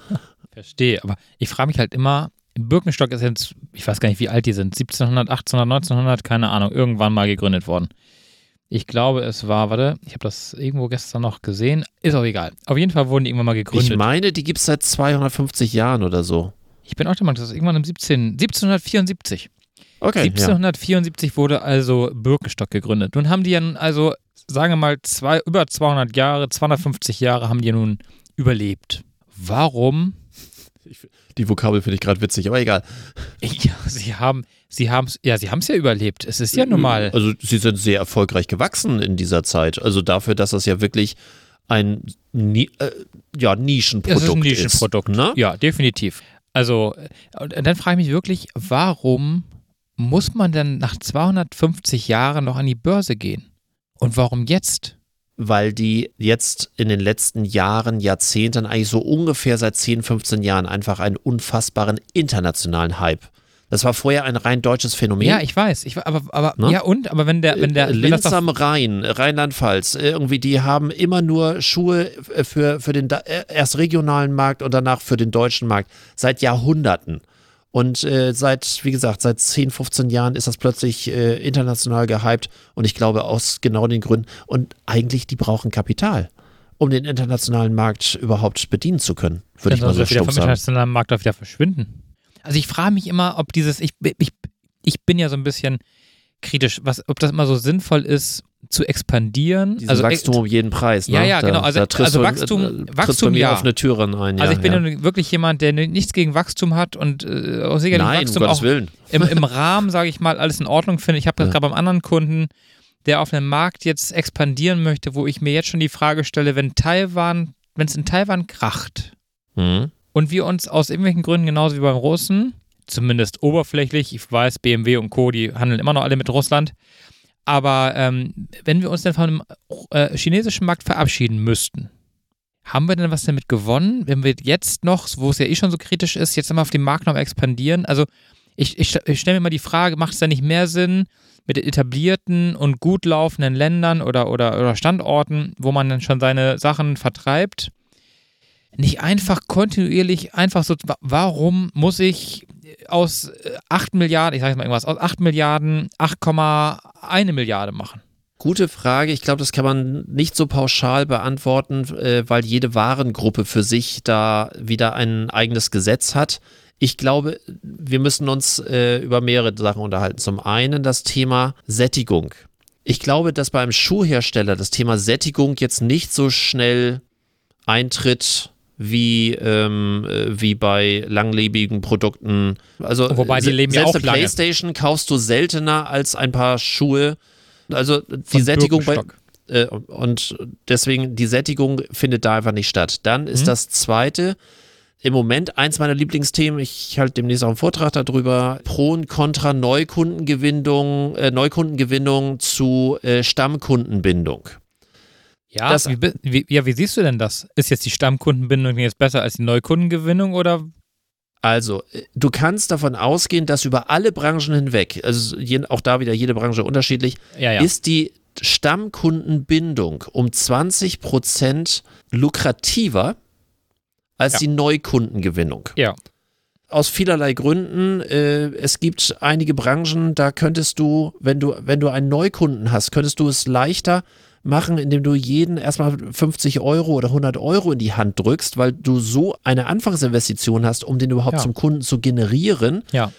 Verstehe, aber ich frage mich halt immer, Birkenstock ist jetzt, ich weiß gar nicht, wie alt die sind, 1700, 1800, 1900, keine Ahnung, irgendwann mal gegründet worden. Ich glaube, es war, warte, ich habe das irgendwo gestern noch gesehen, ist auch egal. Auf jeden Fall wurden die irgendwann mal gegründet. ich meine, die gibt es seit 250 Jahren oder so. Ich bin auch der Meinung, das ist irgendwann im 17, 1774. Okay, ja. 1774 wurde also Birkenstock gegründet. Nun haben die ja nun also, sagen wir mal, zwei, über 200 Jahre, 250 Jahre haben die ja nun überlebt. Warum? Die Vokabel finde ich gerade witzig, aber egal. Ja, sie haben, sie haben, ja, sie haben es ja überlebt. Es ist ja normal. Also sie sind sehr erfolgreich gewachsen in dieser Zeit. Also dafür, dass das ja wirklich ein äh, ja, Nischenprodukt ist. ist ein Nischenprodukt. Ne? Ja, definitiv. Also, und dann frage ich mich wirklich, warum muss man denn nach 250 Jahren noch an die Börse gehen? Und warum jetzt? Weil die jetzt in den letzten Jahren, Jahrzehnten, eigentlich so ungefähr seit 10, 15 Jahren einfach einen unfassbaren internationalen Hype. Das war vorher ein rein deutsches Phänomen. Ja, ich weiß. Ich, aber, aber, Ne? ja, und? Aber wenn der, wenn der, Äh, wenn Linz am Rhein, Rheinland-Pfalz, irgendwie, die haben immer nur Schuhe äh, für, für den äh, erst regionalen Markt und danach für den deutschen Markt seit Jahrhunderten. Und äh, seit, wie gesagt, seit 10, 15 Jahren ist das plötzlich äh, international gehypt und ich glaube aus genau den Gründen. Und eigentlich, die brauchen Kapital, um den internationalen Markt überhaupt bedienen zu können, würde ich mal so stumpf vom sagen. internationalen Markt auch wieder verschwinden. Also ich frage mich immer, ob dieses, ich, ich, ich bin ja so ein bisschen kritisch, was, ob das immer so sinnvoll ist, zu expandieren. Diesen also Wachstum um jeden Preis. Ne? Ja, ja, da, genau. Also- da triffst also du, Wachstum- äh, Wachstum, ja. auf eine Türen ein. Also ja, ich bin ja. wirklich jemand, der nichts gegen Wachstum hat und äh, auch sicherlich Nein, um Wachstum Gottes auch Willen. im, im Rahmen, sage ich mal, alles in Ordnung finde. Ich habe das Ja. gerade beim anderen Kunden, der auf einem Markt jetzt expandieren möchte, wo ich mir jetzt schon die Frage stelle, wenn Taiwan, wenn es in Taiwan kracht Mhm. und wir uns aus irgendwelchen Gründen genauso wie beim Russen, zumindest oberflächlich, ich weiß, BMW und Co., die handeln immer noch alle mit Russland, aber ähm, wenn wir uns dann von dem äh, chinesischen Markt verabschieden müssten, haben wir denn was damit gewonnen, wenn wir jetzt noch, wo es ja eh schon so kritisch ist, jetzt einmal auf dem Markt noch expandieren? Also ich, ich, ich stelle mir mal die Frage, macht es da nicht mehr Sinn, mit den etablierten und gut laufenden Ländern oder, oder, oder Standorten, wo man dann schon seine Sachen vertreibt, nicht einfach kontinuierlich einfach so, warum muss ich aus 8 Milliarden, ich sage jetzt mal irgendwas, aus 8 Milliarden 8,1 Milliarde machen? Gute Frage. Ich glaube, das kann man nicht so pauschal beantworten, äh, weil jede Warengruppe für sich da wieder ein eigenes Gesetz hat. Ich glaube, wir müssen uns äh, über mehrere Sachen unterhalten. Zum einen das Thema Sättigung. Ich glaube, dass beim Schuhhersteller das Thema Sättigung jetzt nicht so schnell eintritt wie, ähm, äh, wie bei langlebigen Produkten. Also Wobei die leben ja selbst auch eine lange. Playstation kaufst du seltener als ein paar Schuhe. Also die Von Sättigung bei, äh, und deswegen die Sättigung findet da einfach nicht statt. Dann ist Mhm. das zweite im Moment eins meiner Lieblingsthemen. Ich halte demnächst auch einen Vortrag darüber. Pro und Contra Neukundengewinnung, äh, Neukundengewinnung zu äh, Stammkundenbindung. Ja, wie, wie, ja, wie siehst du denn das? Ist jetzt die Stammkundenbindung jetzt besser als die Neukundengewinnung oder? Also, äh, du kannst davon ausgehen, dass über alle Branchen hinweg, also je, auch da wieder jede Branche unterschiedlich, Ja, ja. ist die Stammkundenbindung um 20 Prozent lukrativer als Ja. die Neukundengewinnung. ja. aus vielerlei Gründen. Äh, es gibt einige Branchen, da könntest du, wenn du, wenn du einen Neukunden hast, könntest du es leichter machen, indem du jeden erstmal 50 Euro oder 100 Euro in die Hand drückst, weil du so eine Anfangsinvestition hast, um den überhaupt Ja. zum Kunden zu generieren. Ja.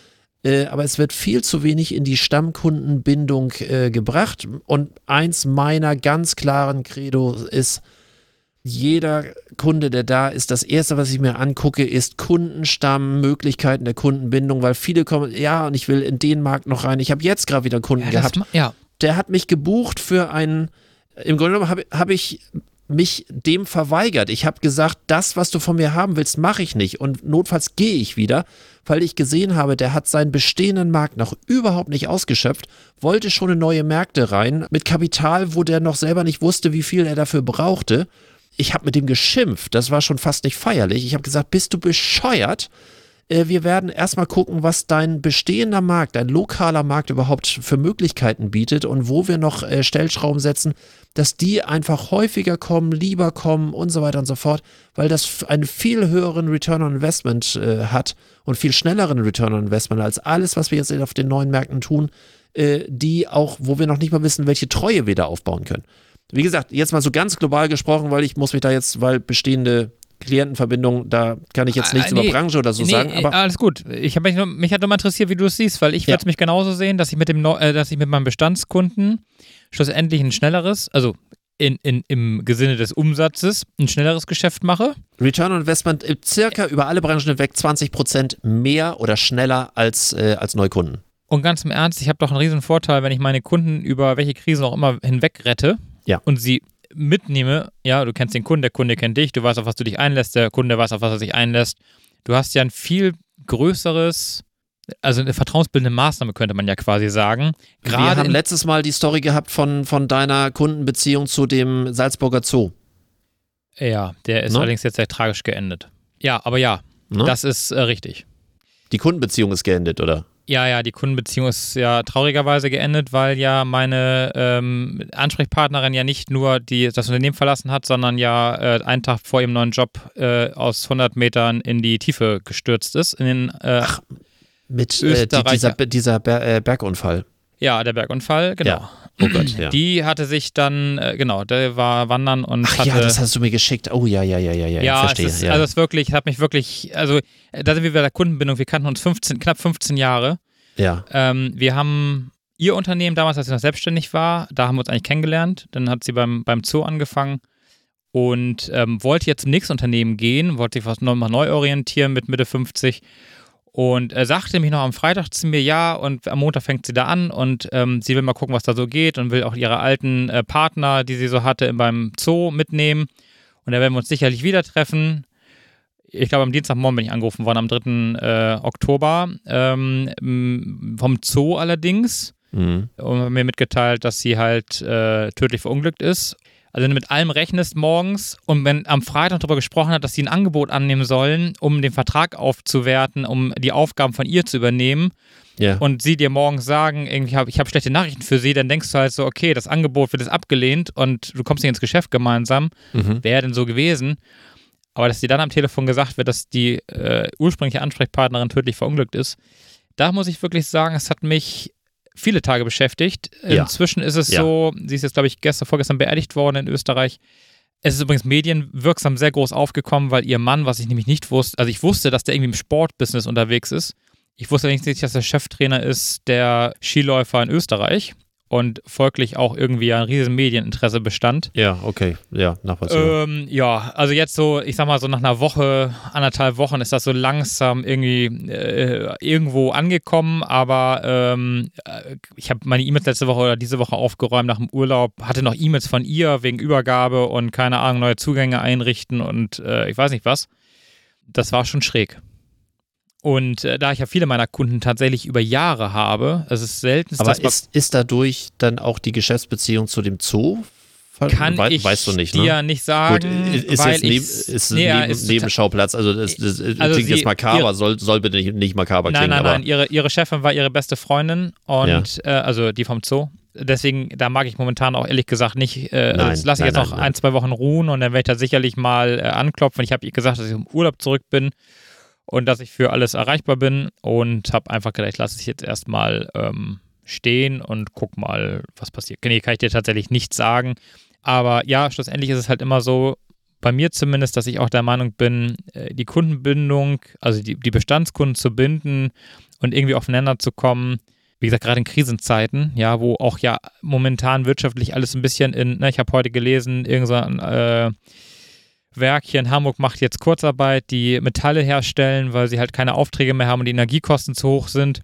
Äh, aber es wird viel zu wenig in die Stammkundenbindung äh, gebracht. Und eins meiner ganz klaren Credo ist, jeder Kunde, der da ist, das erste, was ich mir angucke, ist Kundenstamm, Möglichkeiten der Kundenbindung, weil viele kommen, ja, und ich will in den Markt noch rein. Ich habe jetzt gerade wieder einen Kunden Ja, gehabt, ja. der hat mich gebucht für einen, im Grunde genommen habe hab ich mich dem verweigert. Ich habe gesagt, das, was du von mir haben willst, mache ich nicht. Und notfalls gehe ich wieder, weil ich gesehen habe, der hat seinen bestehenden Markt noch überhaupt nicht ausgeschöpft, wollte schon in neue Märkte rein, mit Kapital, wo der noch selber nicht wusste, wie viel er dafür brauchte. Ich habe mit dem geschimpft, das war schon fast nicht feierlich. Ich habe gesagt, bist du bescheuert? Äh, wir werden erstmal gucken, was dein bestehender Markt, dein lokaler Markt überhaupt für Möglichkeiten bietet und wo wir noch äh, Stellschrauben setzen, dass die einfach häufiger kommen, lieber kommen und so weiter und so fort, weil das einen viel höheren Return on Investment äh, hat und viel schnelleren Return on Investment als alles, was wir jetzt auf den neuen Märkten tun, äh, die auch, wo wir noch nicht mal wissen, welche Treue wir da aufbauen können. Wie gesagt, jetzt mal so ganz global gesprochen, weil ich muss mich da jetzt, weil bestehende Klientenverbindungen, da kann ich jetzt Ah, nichts nee. über Branche oder so nee, sagen, aber alles gut. Ich hab mich, nur, mich hat mal interessiert, wie du es siehst, weil ich Ja. würde es mich genauso sehen, dass ich mit dem, äh, dass ich mit meinem Bestandskunden schlussendlich ein schnelleres, also in, in, im Sinne des Umsatzes, ein schnelleres Geschäft mache. Return on Investment äh, circa über alle Branchen hinweg 20% mehr oder schneller als, äh, als Neukunden. Und ganz im Ernst, ich habe doch einen riesen Vorteil, wenn ich meine Kunden über welche Krisen auch immer hinweg rette Ja. und sie mitnehme. Ja, du kennst den Kunden, der Kunde kennt dich, du weißt, auf was du dich einlässt, der Kunde weiß, auf was er sich einlässt. Du hast ja ein viel größeres, also eine vertrauensbildende Maßnahme, könnte man ja quasi sagen. Wir Gerade haben in, letztes Mal die Story gehabt von, von deiner Kundenbeziehung zu dem Salzburger Zoo. Ja, der ist Ne? allerdings jetzt sehr tragisch geendet. Ja, aber ja, Ne? das ist äh, richtig. die Kundenbeziehung ist geendet, oder? Ja, ja, die Kundenbeziehung ist ja traurigerweise geendet, weil ja meine ähm, Ansprechpartnerin ja nicht nur die, das Unternehmen verlassen hat, sondern ja äh, einen Tag vor ihrem neuen Job äh, aus 100 Metern in die Tiefe gestürzt ist. In den, äh, Mit äh, die, dieser, dieser Ber äh, Bergunfall. ja, der Bergunfall, genau. Ja. Oh Gott, ja. Die hatte sich dann, äh, genau, der war wandern und Ach hatte. ja, das hast du mir geschickt. Oh ja, ja, ja, ja, ja, Ja, verstehe. es ist, ja. also es ist wirklich, es hat mich wirklich, also äh, da sind wir bei der Kundenbindung, wir kannten uns 15, knapp 15 Jahre. ja. Ähm, wir haben ihr Unternehmen damals, als sie noch selbstständig war, da haben wir uns eigentlich kennengelernt. Dann hat sie beim, beim Zoo angefangen und ähm, wollte jetzt zum nächsten Unternehmen gehen, wollte sich was nochmal neu orientieren mit Mitte 50 und äh, sagte mich noch am Freitag zu mir, ja, und am Montag fängt sie da an und ähm, sie will mal gucken, was da so geht und will auch ihre alten äh, Partner, die sie so hatte, beim Zoo mitnehmen. Und da werden wir uns sicherlich wieder treffen. Ich glaube, am Dienstagmorgen bin ich angerufen worden, am 3. Äh, Oktober. Ähm, vom Zoo allerdings. Mhm. Und mir mitgeteilt, dass sie halt äh, tödlich verunglückt ist. Also wenn du mit allem rechnest morgens und wenn am Freitag darüber gesprochen hat, dass sie ein Angebot annehmen sollen, um den Vertrag aufzuwerten, um die Aufgaben von ihr zu übernehmen Ja. und sie dir morgens sagen, irgendwie hab, ich habe schlechte Nachrichten für sie, dann denkst du halt so, okay, das Angebot wird jetzt abgelehnt und du kommst nicht ins Geschäft gemeinsam. Mhm. Wäre denn so gewesen. Aber dass dir dann am Telefon gesagt wird, dass die äh, ursprüngliche Ansprechpartnerin tödlich verunglückt ist, da muss ich wirklich sagen, es hat mich viele Tage beschäftigt. Ja. Inzwischen ist es Ja. so, sie ist jetzt, glaube ich, gestern, vorgestern beerdigt worden in Österreich. Es ist übrigens medienwirksam sehr groß aufgekommen, weil ihr Mann, was ich nämlich nicht wusste, also ich wusste, dass der irgendwie im Sportbusiness unterwegs ist. Ich wusste allerdings nicht, dass er Cheftrainer ist der Skiläufer in Österreich und folglich auch irgendwie ein riesen Medieninteresse bestand. Ja, okay. Ja, nachvollziehbar. Ähm, ja, also jetzt so, ich sag mal so nach einer Woche, anderthalb Wochen ist das so langsam irgendwie äh, irgendwo angekommen, aber ähm, äh, ich habe meine E-Mails letzte Woche oder diese Woche aufgeräumt nach dem Urlaub, hatte noch E-Mails von ihr wegen Übergabe und keine Ahnung, neue Zugänge einrichten und äh, ich weiß nicht was. Das war schon schräg. Und äh, da ich ja viele meiner Kunden tatsächlich über Jahre habe, es ist selten, Aber ist, ist dadurch dann auch die Geschäftsbeziehung zu dem Zoo? kann Wei- ich weißt du nicht, dir ne? nicht sagen, Gut, ist weil jetzt ich's- ist nee, ja, neben, ist Nebenschauplatz, also das, das Also klingt sie- jetzt makaber, ihre- soll, soll bitte nicht, nicht makaber Nein, klingen, nein, aber nein. Ihre, ihre Chefin war ihre beste Freundin und äh, also die vom Zoo. Deswegen, da mag ich momentan auch ehrlich gesagt nicht. Äh, Nein, das lasse ich nein, jetzt noch nein, nein. ein, zwei Wochen ruhen und dann werde ich da sicherlich mal äh, anklopfen. Ich habe ihr gesagt, dass ich im Urlaub zurück bin und dass ich für alles erreichbar bin und habe einfach gedacht, ich lasse es jetzt erstmal ähm, stehen und guck mal, was passiert. Nee, kann ich dir tatsächlich nicht sagen. Aber ja, schlussendlich ist es halt immer so, bei mir zumindest, dass ich auch der Meinung bin, äh, die Kundenbindung, also die, die Bestandskunden zu binden und irgendwie aufeinander zu kommen, wie gesagt, gerade in Krisenzeiten, ja, wo auch ja momentan wirtschaftlich alles ein bisschen in, ne, ich habe heute gelesen, irgend so ein äh, Werk hier in Hamburg macht jetzt Kurzarbeit, die Metalle herstellen, weil sie halt keine Aufträge mehr haben und die Energiekosten zu hoch sind.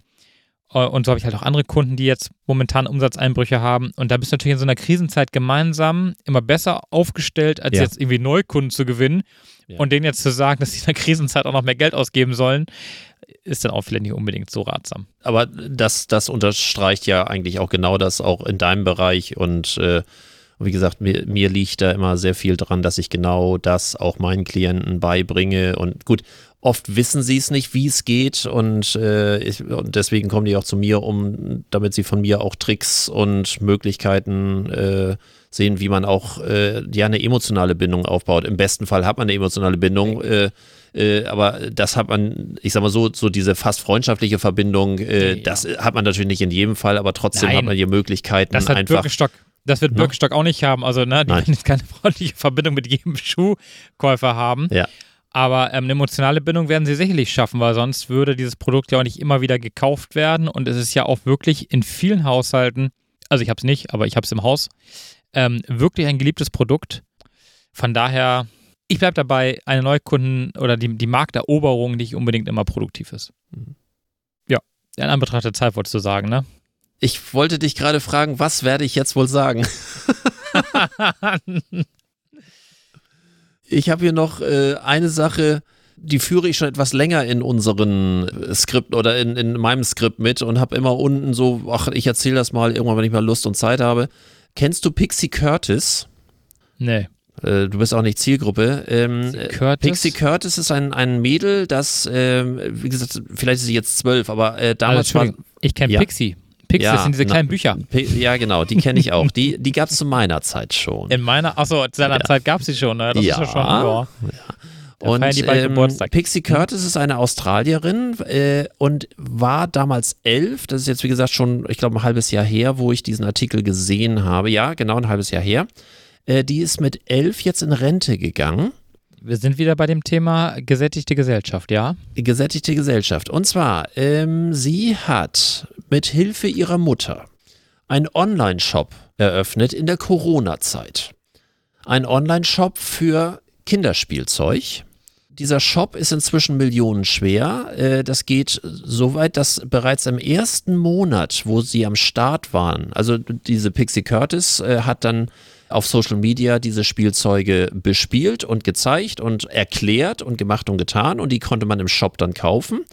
Äh, Und so habe ich halt auch andere Kunden, die jetzt momentan Umsatzeinbrüche haben. Und da bist du natürlich in so einer Krisenzeit gemeinsam immer besser aufgestellt, als Ja. jetzt irgendwie Neukunden zu gewinnen. Ja. Und denen jetzt zu sagen, dass sie in der Krisenzeit auch noch mehr Geld ausgeben sollen, ist dann auch vielleicht nicht unbedingt so ratsam. Aber das, das unterstreicht ja eigentlich auch genau das auch in deinem Bereich und äh, wie gesagt, mir, mir liegt da immer sehr viel dran, dass ich genau das auch meinen Klienten beibringe und gut, oft wissen sie es nicht, wie es geht und, äh, ich, und deswegen kommen die auch zu mir, um, damit sie von mir auch Tricks und Möglichkeiten äh, sehen, wie man auch äh, ja eine emotionale Bindung aufbaut. Im besten Fall hat man eine emotionale Bindung, äh, äh, aber das hat man, ich sag mal so, so diese fast freundschaftliche Verbindung, äh, Ja. das hat man natürlich nicht in jedem Fall, aber trotzdem Nein. hat man hier Möglichkeiten Das hat einfach. Birkenstock. Das wird Ne? Birkenstock auch nicht haben. Also, ne, die Nein. werden jetzt keine freundliche Verbindung mit jedem Schuhkäufer haben. Ja. Aber ähm, eine emotionale Bindung werden sie sicherlich schaffen, weil sonst würde dieses Produkt ja auch nicht immer wieder gekauft werden. Und es ist ja auch wirklich in vielen Haushalten, also ich habe es nicht, aber ich habe es im Haus, ähm, wirklich ein geliebtes Produkt. Von daher, ich bleibe dabei, eine Neukunden- oder die, die Markteroberung nicht unbedingt immer produktiv ist. Mhm. Ja, in Anbetracht der Zeit wolltest du sagen, ne? Ich wollte dich gerade fragen, was werde ich jetzt wohl sagen? Ich habe hier noch äh, eine Sache, die führe ich schon etwas länger in unseren äh, Skripten oder in, in meinem Skript mit und habe immer unten so, ach, ich erzähle das mal irgendwann, wenn ich mal Lust und Zeit habe. Kennst du Pixie Curtis? nee. Äh, du bist auch nicht Zielgruppe. Ähm, Pixie äh, Curtis? Pixie Curtis ist ein, ein Mädel, das, ähm, wie gesagt, vielleicht ist sie jetzt zwölf, aber äh, Also, damals war, Entschuldigung, ich kenne Ja. Pixie. Pixie, Ja, das sind diese na- kleinen Bücher. Ja, genau, die kenne ich auch. Die, die gab es zu meiner Zeit schon. In meiner, achso, zu seiner Ja. Zeit gab es sie schon, ne? Das Ja. ist ja schon, ja. Und die ähm. Pixie Curtis ist eine Australierin äh, und war damals elf. Das ist jetzt, wie gesagt, schon, ich glaube, ein halbes Jahr her, wo ich diesen Artikel gesehen habe. Ja, genau, ein halbes Jahr her. Äh, die ist mit elf jetzt in Rente gegangen. Wir sind wieder bei dem Thema gesättigte Gesellschaft, ja? Gesättigte Gesellschaft. Und zwar, ähm, sie hat mit Hilfe ihrer Mutter einen Online-Shop eröffnet in der Corona-Zeit. Ein Online-Shop für Kinderspielzeug. Dieser Shop ist inzwischen millionenschwer. Äh, Das geht so weit, dass bereits im ersten Monat, wo sie am Start waren, also diese Pixie Curtis äh, hat dann auf Social Media diese Spielzeuge bespielt und gezeigt und erklärt und gemacht und getan und die konnte man im Shop dann kaufen.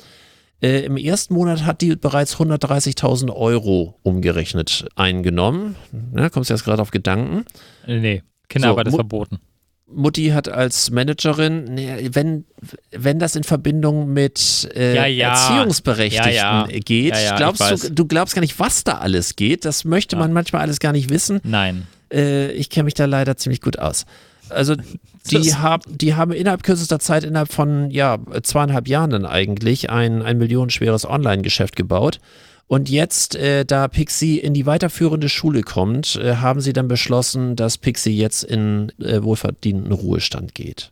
Äh, Im ersten Monat hat die bereits 130.000 Euro umgerechnet eingenommen. Ja, kommst du jetzt gerade auf Gedanken? Nee, Kinderarbeit So, ist verboten. Mutti hat als Managerin, nee, wenn, wenn das in Verbindung mit äh, Ja, ja. Erziehungsberechtigten Ja, geht, ich glaubst weiß. du, du glaubst gar nicht, was da alles geht. Das möchte man manchmal alles gar nicht wissen. Nein. Äh, ich kenne mich da leider ziemlich gut aus. Also die, hab, die haben innerhalb kürzester Zeit, innerhalb von ja, zweieinhalb Jahren dann eigentlich ein, ein millionenschweres Online-Geschäft gebaut. Und jetzt, äh, da Pixie in die weiterführende Schule kommt, äh, haben sie dann beschlossen, dass Pixie jetzt in äh, wohlverdienten Ruhestand geht.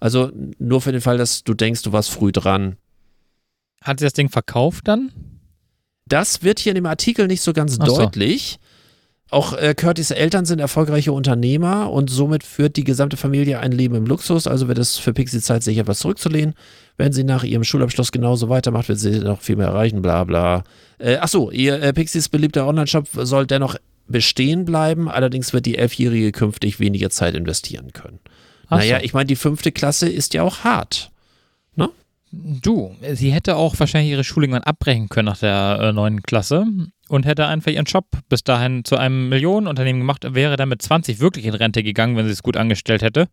Also nur für den Fall, dass du denkst, du warst früh dran. Hat sie das Ding verkauft dann? Das wird hier in dem Artikel nicht so ganz so. deutlich. Auch äh, Curtis Eltern sind erfolgreiche Unternehmer und somit führt die gesamte Familie ein Leben im Luxus. Also wird es für Pixie Zeit, sich etwas zurückzulehnen. Wenn sie nach ihrem Schulabschluss genauso weitermacht, wird sie noch viel mehr erreichen, bla bla. Äh, achso, ihr äh, Pixies beliebter Online-Shop soll dennoch bestehen bleiben, allerdings wird die Elfjährige künftig weniger Zeit investieren können. Ach naja, so. ich meine, die fünfte Klasse ist ja auch hart. Du, sie hätte auch wahrscheinlich ihre Schule irgendwann abbrechen können nach der äh, neunten Klasse und hätte einfach ihren Job bis dahin zu einem Millionenunternehmen gemacht, wäre dann mit 20 wirklich in Rente gegangen, wenn sie es gut angestellt hätte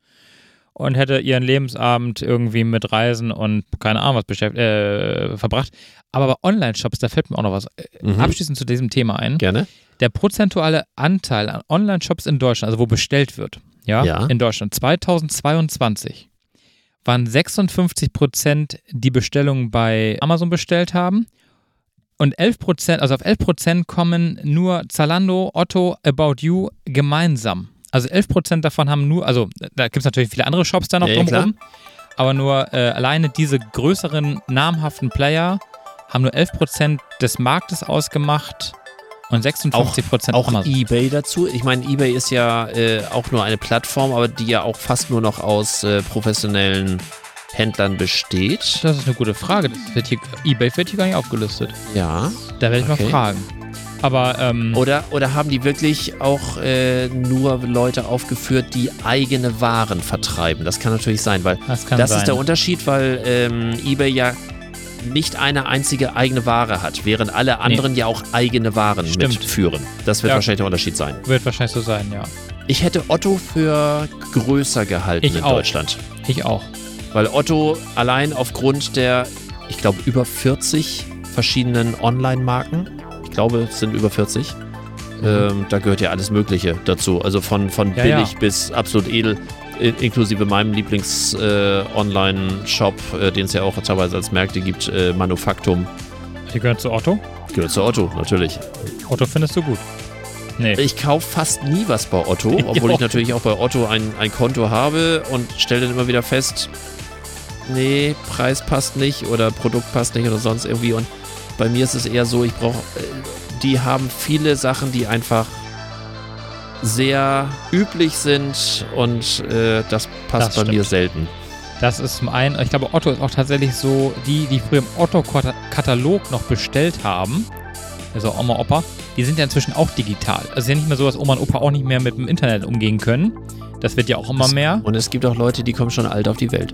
und hätte ihren Lebensabend irgendwie mit Reisen und keine Ahnung was beschäftigt, äh, verbracht. Aber bei Online-Shops, da fällt mir auch noch was äh, Mhm. abschließend zu diesem Thema ein. Gerne. Der prozentuale Anteil an Online-Shops in Deutschland, also wo bestellt wird, ja, Ja. in Deutschland 2022 waren 56 Prozent die Bestellungen bei Amazon bestellt haben und 11 Prozent, also auf 11 Prozent kommen nur Zalando, Otto, About You gemeinsam. Also 11 Prozent davon haben nur, also da gibt es natürlich viele andere Shops da noch Ja, drumherum, aber nur äh, alleine diese größeren namhaften Player haben nur 11 Prozent des Marktes ausgemacht und 56 Prozent Auch Amazon. eBay dazu. Ich meine, eBay ist ja äh, auch nur eine Plattform, aber die ja auch fast nur noch aus äh, professionellen Händlern besteht. Das ist eine gute Frage. Wird hier, eBay wird hier gar nicht aufgelistet. Ja. Da werde ich Okay. mal fragen. Aber ähm, Oder, oder haben die wirklich auch äh, nur Leute aufgeführt, die eigene Waren vertreiben? Das kann natürlich sein, weil das das sein. ist der Unterschied, weil ähm, eBay ja nicht eine einzige eigene Ware hat, während alle anderen ja auch eigene Waren Stimmt. mitführen. Das wird Ja. wahrscheinlich der Unterschied sein. Wird wahrscheinlich so sein, ja. Ich hätte Otto für größer gehalten Ich in auch. Deutschland. Ich auch. Weil Otto allein aufgrund der, ich glaube, über 40 verschiedenen Online-Marken, ich glaube, es sind über 40, ähm, da gehört ja alles Mögliche dazu. Also von, von Ja, billig ja. bis absolut edel, in, inklusive meinem Lieblings-Online-Shop, äh, den es ja auch teilweise als Märkte gibt, äh, Manufaktum. Die gehört zu Otto. Gehört zu Otto, natürlich. Otto findest du gut. Nee. Ich kaufe fast nie was bei Otto, obwohl ich natürlich auch bei Otto ein, ein Konto habe und stelle dann immer wieder fest, nee, Preis passt nicht oder Produkt passt nicht oder sonst irgendwie. Und bei mir ist es eher so, ich brauche, die haben viele Sachen, die einfach sehr üblich sind und äh, das passt Das bei mir stimmt. selten. Das ist zum einen, ich glaube, Otto ist auch tatsächlich so, die, die früher im Otto-Katalog noch bestellt haben, also Oma, Opa, die sind ja inzwischen auch digital. Also es ist ja nicht mehr so, dass Oma und Opa auch nicht mehr mit dem Internet umgehen können. Das wird ja auch immer mehr. Und es gibt auch Leute, die kommen schon alt auf die Welt.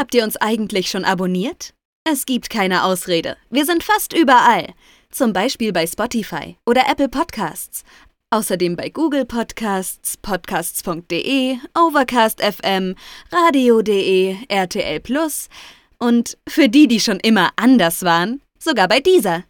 Habt ihr uns eigentlich schon abonniert? Es gibt keine Ausrede. Wir sind fast überall. Zum Beispiel bei Spotify oder Apple Podcasts. Außerdem bei Google Podcasts, podcasts.de, Overcast FM, radio.de, RTL Plus und für die, die schon immer anders waren, sogar bei dieser.